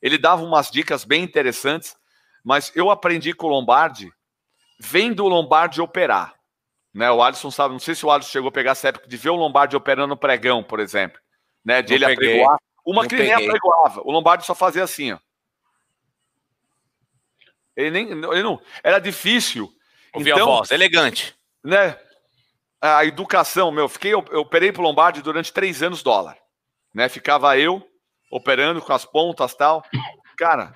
ele dava umas dicas bem interessantes mas eu aprendi com o Lombardi, vendo o Lombardi operar. Né? O Alisson sabe, não sei se o Alisson chegou a pegar essa época de ver o Lombardi operando pregão, por exemplo. Né? De não ele peguei. apregoar. Uma que nem apregoava. O Lombardi só fazia assim, ó. Ele nem. Ele não, era difícil. Ouvir então, a voz, elegante. Né? A educação, meu, fiquei, eu, eu operei pro Lombardi durante três anos dólar. Né? Ficava eu operando com as pontas tal. Cara,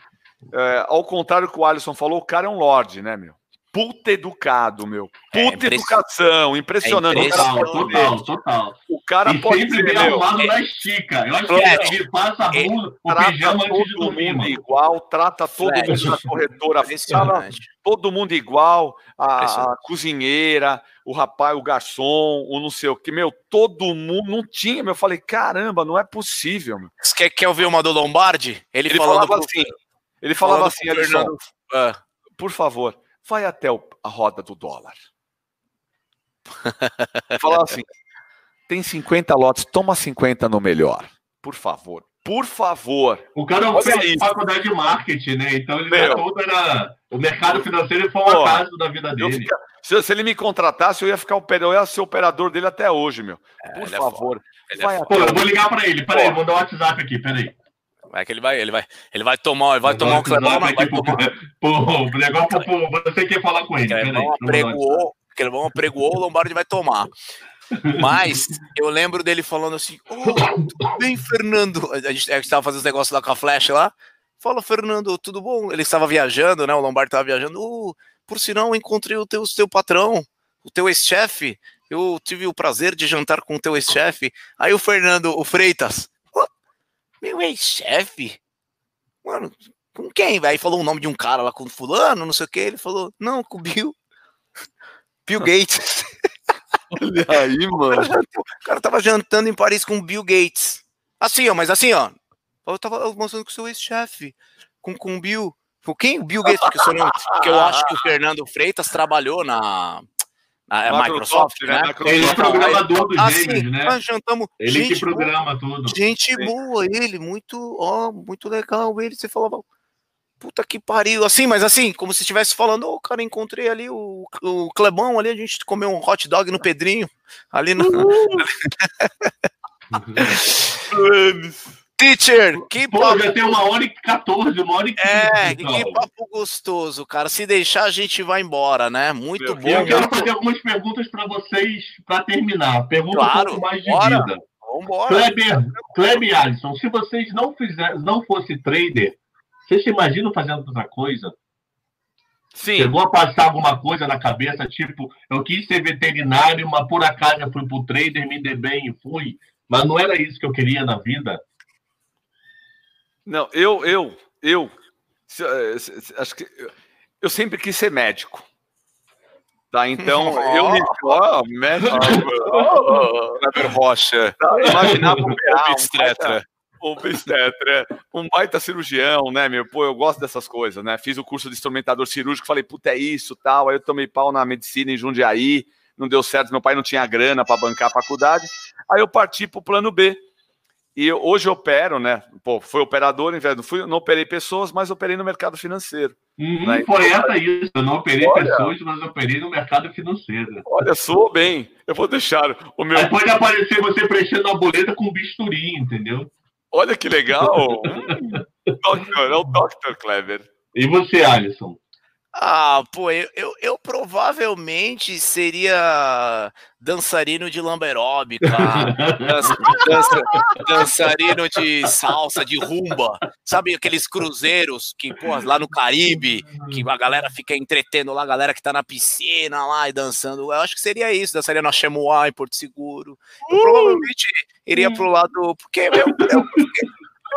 é, ao contrário do que o Alisson falou, o cara é um lorde, né, meu? Puta educado, meu. É, Puta é educação, impressionante. É total, total, total. O cara e pode sempre bem arrumado na estica. Eu acho que ele passa a blusa, o pijama antes de dormir, mundo igual, trata todo Flat. mundo na corretora, fala todo mundo igual, a, a, cozinheira, o rapaz, o garçom, o não sei o que, meu, todo mundo não tinha, meu. Eu falei, caramba, não é possível, meu. Você quer, quer ouvir uma do Lombardi? Ele, ele falava pro... assim, ele falava Falando assim, Alisson, uh, por favor, vai até o, a roda do dólar. falava assim, tem 50 lotes, toma 50 no melhor. Por favor. Por favor. O cara não fez faculdade de marketing, né? Então ele Meu, era. O mercado financeiro foi uma casa da vida dele. Fica... Se, se, ele me contratasse, eu ia ficar eu ia ser operador dele até hoje, meu. É, por é, favor. É é Pô, eu vou ligar para ele. Peraí, mandar um WhatsApp aqui, peraí. Vai que ele vai, ele vai, ele vai tomar, ele vai tomar um Clebão, vai tomar. Pô, negócio, pô, você quer falar com ele. Clebão apregoou, Clebão apregoou, o Lombardi vai tomar. Mas <laughs> eu lembro dele falando assim: oh, tudo bem, Fernando? A gente estava fazendo os negócios lá com a Flash lá. Fala, Fernando, tudo bom? Ele estava viajando, né? O Lombardi estava viajando. Oh, por sinal, encontrei o teu, o teu patrão, o teu ex-chefe. Eu tive o prazer de jantar com o teu ex-chefe. Aí o Fernando, o Freitas, meu ex-chefe? Mano, com quem? Aí falou o nome de um cara lá com fulano, não sei o que. Ele falou, não, com o Bill. <laughs> Bill Gates. <laughs> Olha aí, mano. O cara, o cara tava jantando em Paris com o Bill Gates. Assim, ó, mas assim, ó. Eu tava mostrando com o seu ex-chefe. Com, com o Bill. Com quem? O Bill Gates, porque, não, porque eu acho que o Fernando Freitas trabalhou na, na Microsoft, Microsoft, né? Microsoft. Ele é programador dos assim, gêmeos, né? Nós jantamos. Ele gente que programa boa, tudo. Gente boa, ele, muito, ó, muito legal ele. Você falava, puta que pariu, assim, mas assim, como se estivesse falando, ô, oh, cara, encontrei ali o, o Clebão ali, a gente comeu um hot dog no Pedrinho, ali <laughs> no... Teacher, que Pô, papo... já tem uma hora e 14, uma hora e 15. É, que papo gostoso, cara. Se deixar, a gente vai embora, né? Muito Meu, bom. Eu quero fazer algumas perguntas para vocês para terminar. Pergunta claro, um pouco mais de bora. vida. Vambora. Kleber, Kleber e Alisson, se vocês não, fizer, não fosse trader, vocês se imaginam fazendo outra coisa? Sim. Chegou a passar alguma coisa na cabeça, tipo, eu quis ser veterinário, mas por acaso eu fui pro trader, me dei bem e fui. Mas não era isso que eu queria na vida. Não, eu, eu, eu, eh, acho que eu sempre quis ser médico. Tá, então <laughs> oh. eu me. Oh, médico. <laughs> Oh, oh, Rocha. Tá, imaginava <laughs> um, um obstetra, um baita cirurgião, né, meu? Pô, eu gosto dessas coisas, né? Fiz o curso de instrumentador cirúrgico, falei, puta, é isso, tal. Aí eu tomei pau na medicina em Jundiaí, não deu certo, meu pai não tinha grana para bancar a faculdade. Aí eu parti pro plano B. E hoje eu opero, né? Pô, fui operador, não, fui, não operei pessoas, mas operei no mercado financeiro. Uhum, né? Foi essa isso. Eu não operei olha, pessoas, mas operei no mercado financeiro. Olha, sou bem. Eu vou deixar o meu. Aí pode aparecer você preenchendo a boleta com bisturi, entendeu? Olha que legal! doctor, <laughs> é o Dr. Clever. E você, Alisson? Ah, pô, eu, eu, eu, provavelmente seria dançarino de lamberóbica, dança, dança, dançarino de salsa, de rumba, sabe aqueles cruzeiros que, pô, lá no Caribe, que a galera fica entretendo lá, a galera que tá na piscina lá e dançando. Eu acho que seria isso, dançaria no Axemoá, em Porto Seguro. Eu provavelmente iria pro lado, porque, meu, eu,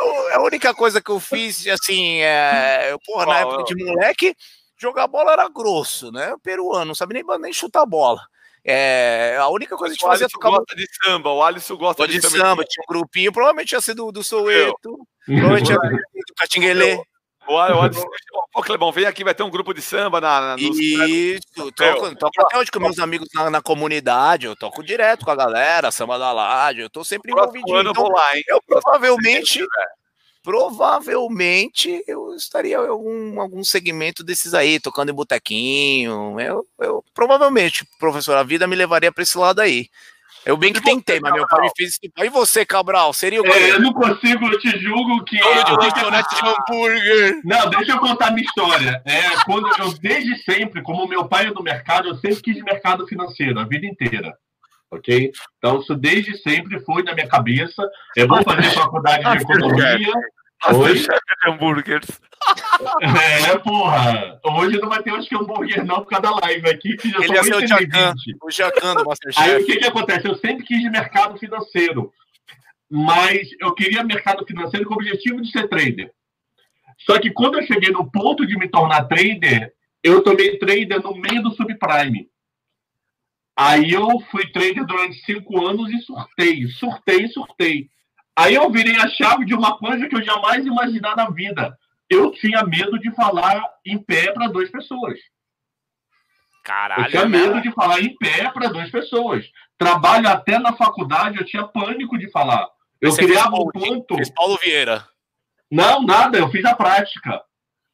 eu, a única coisa que eu fiz, assim, é, eu, porra, na época de moleque jogar bola era grosso, né? Peruano, não sabe nem, nem chutar bola. É, a única coisa que a gente fazia tocar. gosta de samba, o Alisson gosta de, de samba. Tinha um grupinho, provavelmente ia ser do, do Soueto, provavelmente ia <laughs> ser do Catinguelê. O Alisson, ô Clebão, vem aqui, vai ter um grupo de samba na. na Isso, toco, toco até hoje com meus amigos na, na, comunidade, eu toco direto com a galera, samba da laje, eu tô sempre envolvido. Então, eu, lá, hein? eu provavelmente provavelmente eu estaria em algum, algum segmento desses aí, tocando em botequinho. Eu, eu provavelmente, professor, a vida me levaria para esse lado aí. Eu bem que tentei, mas meu pai me fez isso. E você, Cabral, seria o é, Eu não consigo, eu te julgo que. Dono de lanchonete de hambúrguer. Não, deixa eu contar minha história. É, quando eu, desde sempre, como meu pai é do mercado, eu sempre quis mercado financeiro, a vida inteira. Ok? Então, isso desde sempre foi na minha cabeça. Eu vou fazer faculdade de economia. Hoje de hambúrgueres. <laughs> É, porra. Hoje não vai ter acho que hambúrguer não por causa da live aqui, que já Ele ser o Jacan, o Jacan do Masterchef. <laughs> Aí o que que acontece? Eu sempre quis mercado financeiro, mas eu queria mercado financeiro com o objetivo de ser trader. Só que quando eu cheguei no ponto de me tornar trader, eu tomei trader no meio do subprime. Aí eu fui trader durante cinco anos e surtei, surtei, surtei. Aí eu virei a chave de uma coisa que eu jamais imaginar na vida. Eu tinha medo de falar em pé para duas pessoas. Caralho. Eu tinha medo de falar em pé para duas pessoas. Trabalho até na faculdade, eu tinha pânico de falar. Eu Você criava um ponto. Fez Paulo Vieira. Não, nada, eu fiz a prática.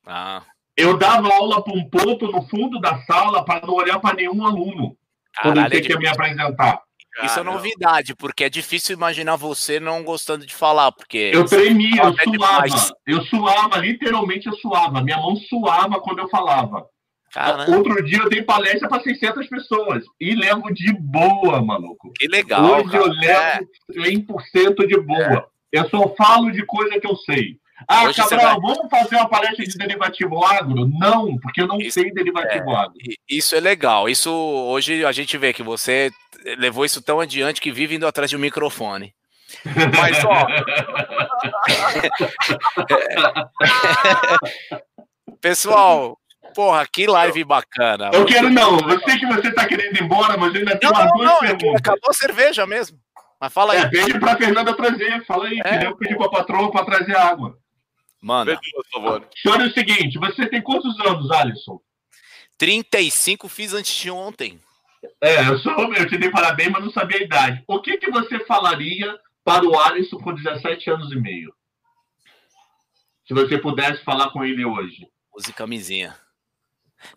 Ah. Eu dava aula para um ponto no fundo da sala para não olhar para nenhum aluno Caralho, quando eu tinha é que me apresentar. Isso é novidade, porque é difícil imaginar você não gostando de falar, porque... Eu tremia, eu suava, eu suava, literalmente eu suava, minha mão suava quando eu falava. Caramba. Outro dia eu dei palestra para 600 pessoas e levo de boa, maluco. Que legal, Hoje cara. eu levo é. 100% de boa. É. Eu só falo de coisa que eu sei. Ah, Hoje Cabral, vai... vamos fazer uma palestra de derivativo agro? Não, porque eu não isso, sei derivativo é, agro. Isso é legal. Isso hoje a gente vê que você levou isso tão adiante que vive indo atrás de um microfone. Mas, ó. <laughs> Pessoal, porra, que live bacana. Eu quero não. Eu sei que você tá querendo ir embora, mas ainda tenho umas duas não, é perguntas. Acabou a cerveja mesmo. Mas fala aí. É, pede pra Fernanda trazer. Fala aí, é. que eu pedi pra patroa pra trazer água. Manda. Por favor. Chora o seguinte: você tem quantos anos, Alisson? 35 fiz antes de ontem. É, eu sou eu te dei parabéns, mas não sabia a idade. O que, que você falaria para o Alisson com 17 anos e meio? Se você pudesse falar com ele hoje. Use camisinha.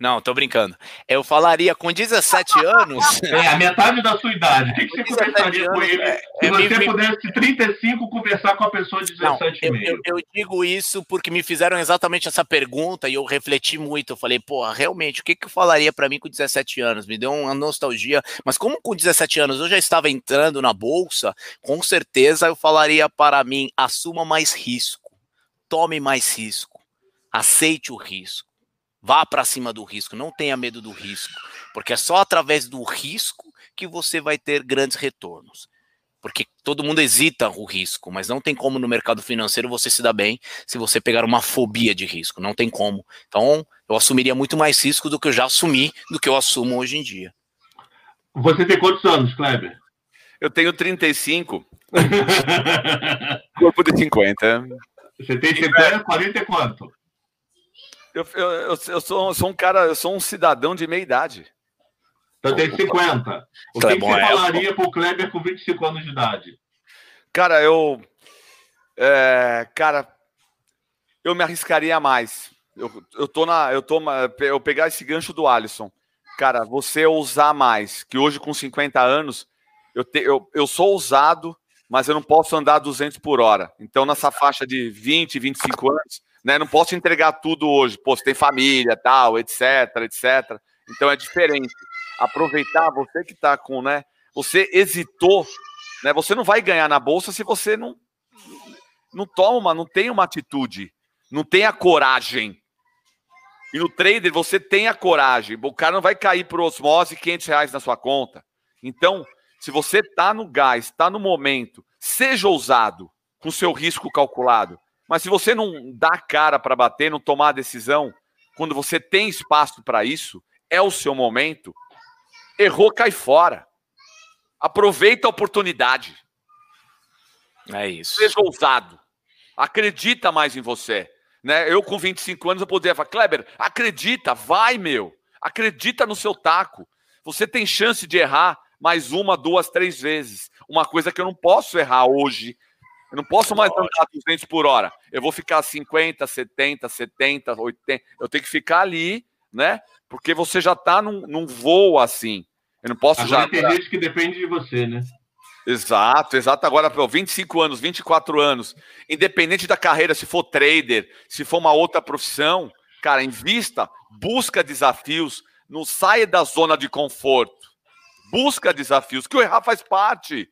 Não, tô brincando. Eu falaria com 17 anos. <laughs> É, a metade da sua idade. O que, que você conversaria com ele é, se é, você me, pudesse, 35, conversar com a pessoa de 17 não, eu, eu, eu, digo isso porque me fizeram exatamente essa pergunta e eu refleti muito. Eu falei, pô, realmente, o que, que eu falaria para mim com 17 anos? Me deu uma nostalgia. Mas como com 17 anos eu já estava entrando na bolsa, com certeza eu falaria para mim: assuma mais risco, tome mais risco, aceite o risco Vá para cima do risco, não tenha medo do risco, porque é só através do risco que você vai ter grandes retornos. Porque todo mundo hesita o risco, mas não tem como no mercado financeiro você se dar bem se você pegar uma fobia de risco. Não tem como. Então, eu assumiria muito mais risco do que eu já assumi, do que eu assumo hoje em dia. Você tem quantos anos, Kleber? Eu tenho 35. <laughs> Corpo de 50. Você tem 50, 40 e quanto? Eu, eu, eu, eu, sou, sou um cara, eu sou um cidadão de meia idade. Então tem 50. O que, que você é falaria para o Kleber com 25 anos de idade? Cara, eu. É, cara, eu me arriscaria mais. Eu, eu tô na. Eu, tô, eu pegar esse gancho do Alisson. Cara, você ousar mais. Que hoje, com 50 anos, eu, te, eu, eu sou ousado, mas eu não posso andar 200 por hora. Então, nessa faixa de 20, 25 anos, né? Não posso entregar tudo hoje. Pô, você tem família, tal, etc, etc. Então é diferente. Aproveitar você que está com, né? Você hesitou, né? Você não vai ganhar na bolsa se você não não toma, não tem uma atitude, não tem a coragem. E no trader você tem a coragem. O cara não vai cair por osmose 500 reais na sua conta. Então, se você está no gás, está no momento, seja ousado com seu risco calculado. Mas se você não dá cara para bater, não tomar a decisão, quando você tem espaço para isso, é o seu momento. Errou, cai fora. Aproveita a oportunidade. É isso. Seja ousado. Acredita mais em você. Né? Eu, com 25 anos, eu poderia falar, Kleber, acredita, vai, meu. Acredita no seu taco. Você tem chance de errar mais uma, duas, três vezes. Uma coisa que eu não posso errar hoje eu não posso mais andar 200 por hora. Eu vou ficar 50, 70, 70, 80. Eu tenho que ficar ali, né? Porque você já está num, num voo assim. Eu não posso Agora já. Tem gente que depende de você, né? Exato, exato. Agora, 25 anos, 24 anos, independente da carreira, se for trader, se for uma outra profissão, cara, invista, busca desafios, não saia da zona de conforto. Busca desafios, que o errar faz parte.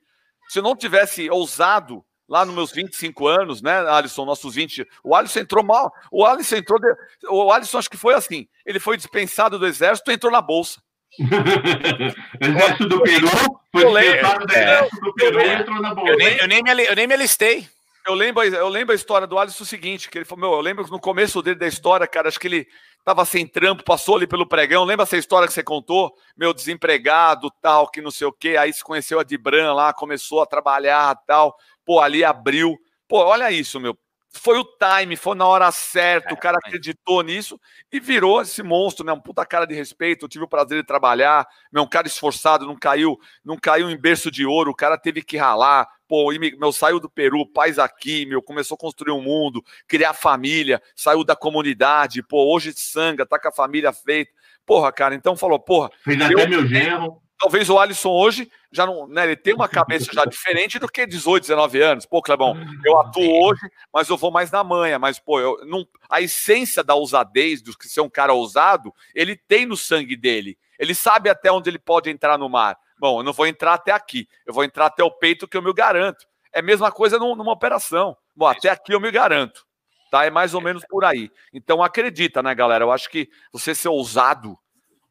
Se eu não tivesse ousado lá nos meus 25 anos, né, Alisson, nossos 20. O Alisson entrou mal. O Alisson entrou. De... O Alisson acho que foi assim. Ele foi dispensado do exército e entrou na bolsa. <laughs> exército do Peru foi dispensado do exército do Peru e entrou na bolsa. Eu nem, eu nem, me, eu nem me alistei. Eu lembro, eu lembro a história do Alisson o seguinte, que ele falou, meu, eu lembro no começo dele da história, cara, acho que ele tava sem trampo, passou ali pelo pregão, lembra essa história que você contou? Meu desempregado, tal, que não sei o quê, aí se conheceu a Dibran lá, começou a trabalhar, tal, pô, ali abriu. Pô, olha isso, meu. Foi o time, foi na hora certa, é, o cara acreditou nisso e virou esse monstro, né? Um puta cara de respeito. Eu tive o prazer de trabalhar, meu, um cara esforçado, não caiu, não caiu em berço de ouro, o cara teve que ralar. Pô, meu, saiu do Peru, pais aqui, meu, começou a construir um mundo, criar família, saiu da comunidade, pô, hoje sanga, tá com a família feita. Porra, cara, então falou, porra. Fez até meu genro talvez o Alisson hoje já não, né, ele tem uma cabeça já <laughs> diferente do que 18, 19 anos. Pô, Clebão, eu atuo hoje, mas eu vou mais na manha, mas pô, eu não, a essência da ousadez, do que ser um cara ousado, ele tem no sangue dele. Ele sabe até onde ele pode entrar no mar. Bom, eu não vou entrar até aqui, eu vou entrar até o peito que eu me garanto. É a mesma coisa numa operação. Bom, até aqui eu me garanto. Tá? É mais ou menos por aí. Então acredita, né, galera? Eu acho que você ser ousado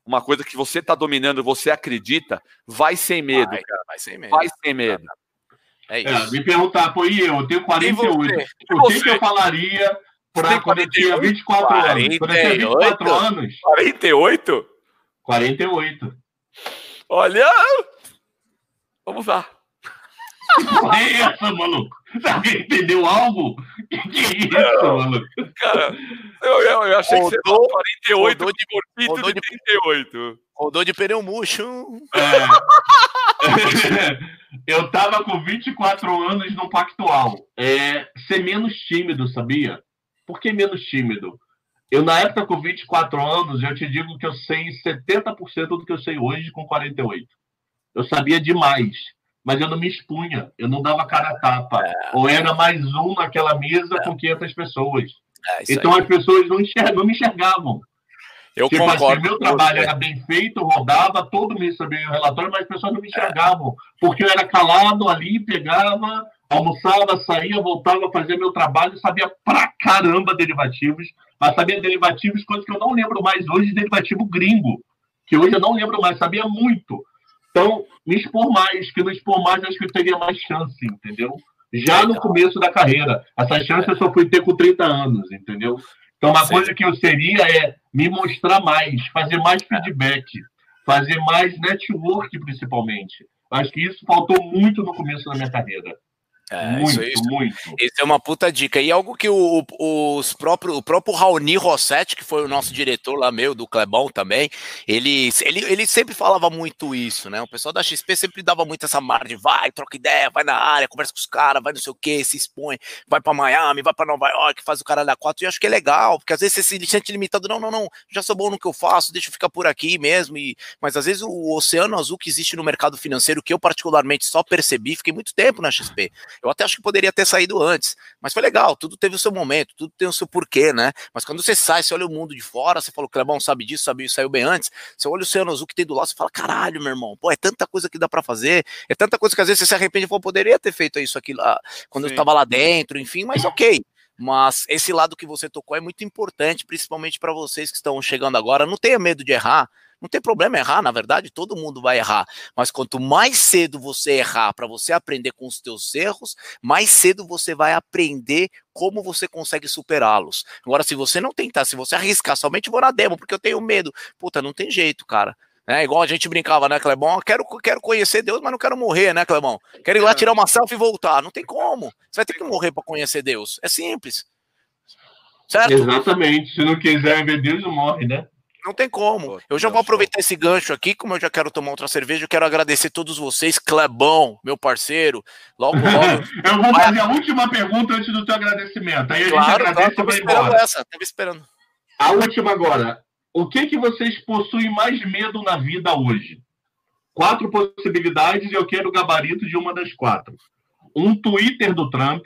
uma coisa que você está dominando, você acredita, vai sem medo, vai, cara. Vai sem medo. Vai sem medo. É, é isso. É, me perguntar, pô, e eu? Eu tenho 48. O que, que eu falaria para quando eu tinha 24 48? anos? Quando eu tinha 24 anos. 48? 48. Olha! Vamos lá. Que <laughs> é essa, maluco? Alguém entendeu algo? Que, que é isso, maluco? Cara, eu, eu, eu achei Rodou- que você falou 48 rodou de morfito rodou de de- 38. Rodou de pneu murcho. É. <laughs> Eu tava com 24 anos no Pactual. É, ser menos tímido, sabia? Por que menos tímido? Eu, na época, com 24 anos, eu te digo que eu sei 70% do que eu sei hoje com 48. Eu sabia demais, mas eu não me expunha, eu não dava cara a tapa. Ou era mais um naquela mesa com 500 pessoas. É, Então aí. as pessoas não, enxergam, não me enxergavam. Eu Tipo assim, concordo. meu com trabalho você. era bem feito, rodava, todo mês sabia o relatório, mas as pessoas não me enxergavam. Porque eu era calado ali, pegava, almoçava, saía, voltava a fazer meu trabalho, sabia pra caramba derivativos, mas sabia derivativos, coisas que eu não lembro mais hoje, derivativo gringo, que hoje eu não lembro mais, sabia muito. Então, me expor mais, que no expor mais acho que eu teria mais chance, entendeu? Já no começo da carreira. Essa chance eu só fui ter com 30 anos, entendeu? Então, uma Sim. coisa que eu seria é me mostrar mais, fazer mais feedback, fazer mais network, principalmente. Acho que isso faltou muito no começo da minha carreira. É, muito, isso, isso, muito. Isso é uma puta dica. E algo que o, o- os próprio, o próprio Raoni Rossetti, que foi o nosso diretor lá, meu, do Clebão também, ele, ele, ele sempre falava muito isso, né? O pessoal da XP sempre dava muito essa margem de vai, troca ideia, vai na área, conversa com os caras, vai não sei o que, se expõe, vai pra Miami, vai pra Nova York, faz o cara da quatro. E acho que é legal, porque às vezes você se sente limitado, não, não, não, já sou bom no que eu faço, deixa eu ficar por aqui mesmo. E, mas às vezes o oceano azul que existe no mercado financeiro, que eu particularmente só percebi, fiquei muito tempo na XP. Eu até acho que poderia ter saído antes, mas foi legal, tudo teve o seu momento, tudo tem o seu porquê, né? Mas quando você sai, você olha o mundo de fora, você fala, o Clebão sabe disso, sabe, saiu bem antes, você olha o Oceano Azul que tem do lado, você fala, caralho, meu irmão, pô, é tanta coisa que dá pra fazer, é tanta coisa que às vezes você se arrepende e fala, poderia ter feito isso aqui lá, quando Sim. eu tava lá dentro, enfim, mas ok. Mas esse lado que você tocou é muito importante, principalmente para vocês que estão chegando agora. Não tenha medo de errar. Não tem problema errar, na verdade, todo mundo vai errar. Mas quanto mais cedo você errar para você aprender com os teus erros, mais cedo você vai aprender como você consegue superá-los. Agora, se você não tentar, se você arriscar, somente vou na demo, porque eu tenho medo. Puta, não tem jeito, cara. É igual a gente brincava, né, Clebão? Quero, quero conhecer Deus, mas não quero morrer, né, Clebão? Quero ir lá tirar uma selfie e voltar. Não tem como. Você vai ter que morrer para conhecer Deus. É simples. Certo? Exatamente. Se não quiser ver Deus, não morre, né? Não tem como. Eu já vou aproveitar esse gancho aqui, como eu já quero tomar outra cerveja, eu quero agradecer todos vocês, Clebão, meu parceiro. Logo, <laughs> logo. Eu vou fazer a última pergunta antes do teu agradecimento. Aí a gente claro, agradece claro, tava esperando embora. essa, tava esperando. A última agora. O que, que vocês possuem mais medo na vida hoje? Quatro possibilidades e eu quero o gabarito de uma das quatro. Um Twitter do Trump,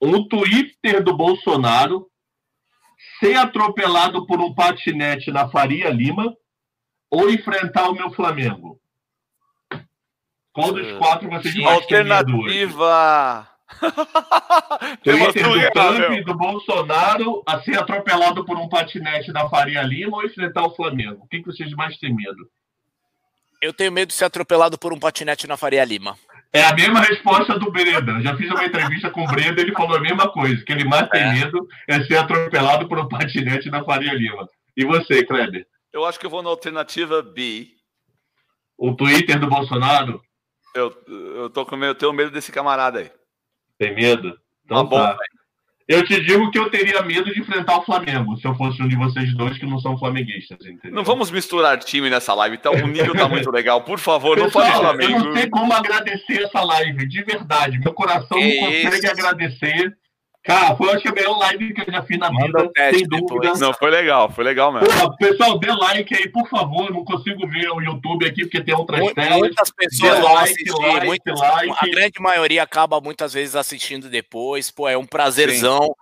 um Twitter do Bolsonaro, ser atropelado por um patinete na Faria Lima ou enfrentar o meu Flamengo? Qual dos quatro vocês mais? Alternativa. Twitter do Trump, meu. do Bolsonaro, a ser atropelado por um patinete na Faria Lima ou enfrentar o Flamengo? O que, que vocês mais têm medo? Eu tenho medo de ser atropelado por um patinete na Faria Lima. É a mesma resposta do Breda. Já fiz uma entrevista com o Breda, ele falou a mesma coisa, que ele mais tem É. medo é ser atropelado por um patinete na Faria Lima. E você, Kleber? Eu acho que eu vou na alternativa B. O Twitter do Bolsonaro? Eu, eu tô com medo, eu tenho medo desse camarada aí. Tem medo? Então Tá bom. Eu te digo que eu teria medo de enfrentar o Flamengo, se eu fosse um de vocês dois que não são flamenguistas, entendeu? Não vamos misturar time nessa live, então o nível tá muito legal. Por favor, não fale Pessoal, eu Flamengo. não sei como agradecer essa live, de verdade. Meu coração Que não consegue agradecer. Cara, foi acho que a melhor live que eu já fiz na Manda vida, sem dúvida. Não, foi legal, foi legal mesmo. Porra, pessoal, dê like aí, por favor. Não consigo ver o YouTube aqui porque tem outras Mu- telas. Muitas pessoas Dê vão like, assistir, like, muitas- like. a grande maioria acaba muitas vezes assistindo depois. Pô, é um prazerzão.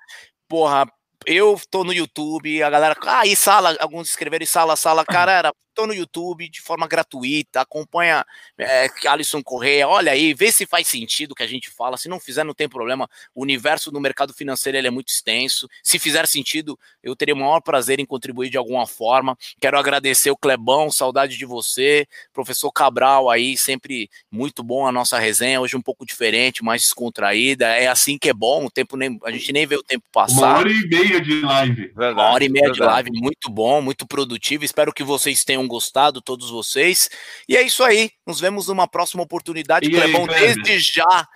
Porra, eu tô no YouTube, a galera, ah, e sala, alguns escreveram em sala, sala, cara, era, tô no YouTube de forma gratuita, acompanha é, Alisson Correia, olha aí, vê se faz sentido o que a gente fala, se não fizer não tem problema, o universo do mercado financeiro ele é muito extenso, se fizer sentido, eu teria o maior prazer em contribuir de alguma forma, quero agradecer o Clebão, saudade de você, professor Cabral aí, sempre muito bom a nossa resenha, hoje um pouco diferente, mais descontraída, é assim que é bom, o tempo nem, a gente nem vê o tempo Uma passar, hora e meia meia de live. Verdade, uma hora e meia verdade. de live, muito bom, muito produtivo. Espero que vocês tenham gostado, todos vocês. E é isso aí. Nos vemos numa próxima oportunidade. E Clebão, aí, desde já.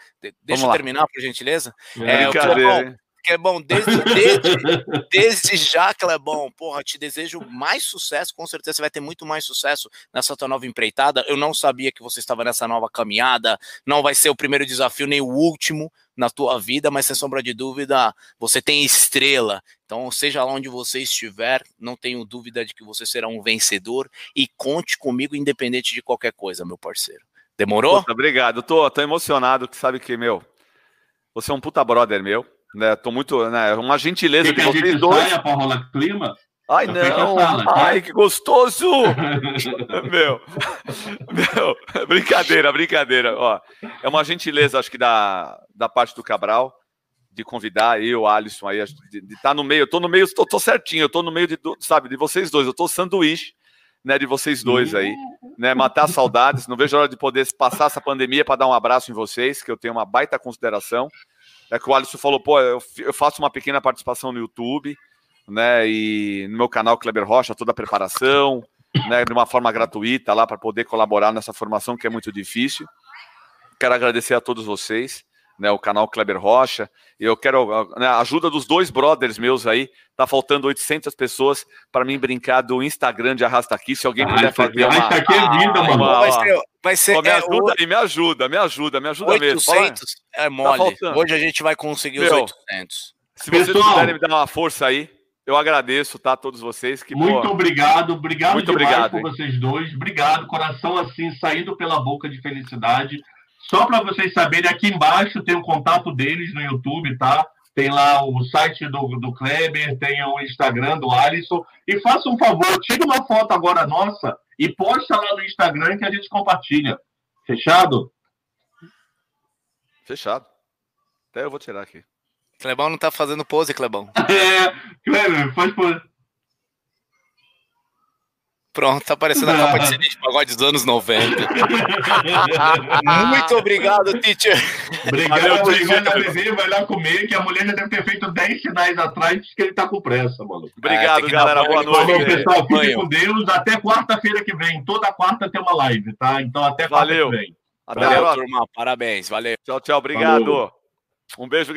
Deixa eu terminar, por gentileza. É, é Clebão, Clebão, desde, desde, <laughs> desde já, Clebão, porra, te desejo mais sucesso, com certeza você vai ter muito mais sucesso nessa tua nova empreitada. Eu não sabia que você estava nessa nova caminhada, não vai ser o primeiro desafio, nem o último na tua vida, mas sem sombra de dúvida, você tem estrela. Então, seja lá onde você estiver, não tenho dúvida de que você será um vencedor e conte comigo independente de qualquer coisa, meu parceiro. Demorou? Puta, obrigado. Tô, tô emocionado, que sabe que, meu, você é um puta brother meu. Né, tô muito, né, uma gentileza que de vocês a dois. Saia pra rolar clima? Ai, não! Tá? Ai, que gostoso! <laughs> meu, meu, brincadeira, brincadeira. Ó, é uma gentileza, acho que da, da parte do Cabral, de convidar eu, Alisson, aí, de estar tá no meio. Eu tô no meio, tô, tô certinho, eu tô no meio de, sabe, de vocês dois. Eu tô sanduíche, né, de vocês dois aí, né, matar saudades. Não vejo a hora de poder passar essa pandemia para dar um abraço em vocês, que eu tenho uma baita consideração. É que o Alisson falou, pô, eu, eu faço uma pequena participação no YouTube, né? E no meu canal Kleber Rocha, toda a preparação, né? De uma forma gratuita lá para poder colaborar nessa formação que é muito difícil. Quero agradecer a todos vocês, né? O canal Kleber Rocha. E eu quero né, a ajuda dos dois brothers meus aí. Tá faltando 800 pessoas para mim brincar do Instagram de Arrasta Aqui. Se alguém ah, puder fazer uma. Arrasta Aqui é mano. Uma, vai ser, vai ser. Pô, me é, ajuda aí, me ajuda, me ajuda, me ajuda 800 mesmo. 800 é tá mole. Tá Hoje a gente vai conseguir Meu, os 800. Se vocês puderem me dar uma força aí, eu agradeço, tá? Todos vocês. Que, muito pô, obrigado, obrigado muito demais obrigado, por hein? vocês dois. Obrigado, coração assim, saindo pela boca de felicidade. Só para vocês saberem, aqui embaixo tem o contato deles no YouTube, tá? Tem lá o site do, do Kleber, tem o Instagram do Alisson. E faça um favor, tira uma foto agora nossa e posta lá no Instagram que a gente compartilha. Fechado? Fechado. Até eu vou tirar aqui. Clebão não tá fazendo pose, Clebão. <laughs> É, Kleber, faz pose. Pronto, tá parecendo a <laughs> capa de CD de pagode dos anos 90. <laughs> Muito obrigado, teacher. Obrigado, Valeu, obrigado, bebê. Vai lá comer, que a mulher já deve ter feito 10 sinais atrás que ele tá com pressa, mano. Obrigado, é, galera. Boa noite. Valeu, pessoal. Fique com Deus. Até quarta-feira que vem. Toda quarta tem uma live, tá? Então, até quarta Valeu. que vem. Até Valeu, turma. Parabéns. Valeu. Tchau, tchau. Obrigado. Valeu. Um beijo.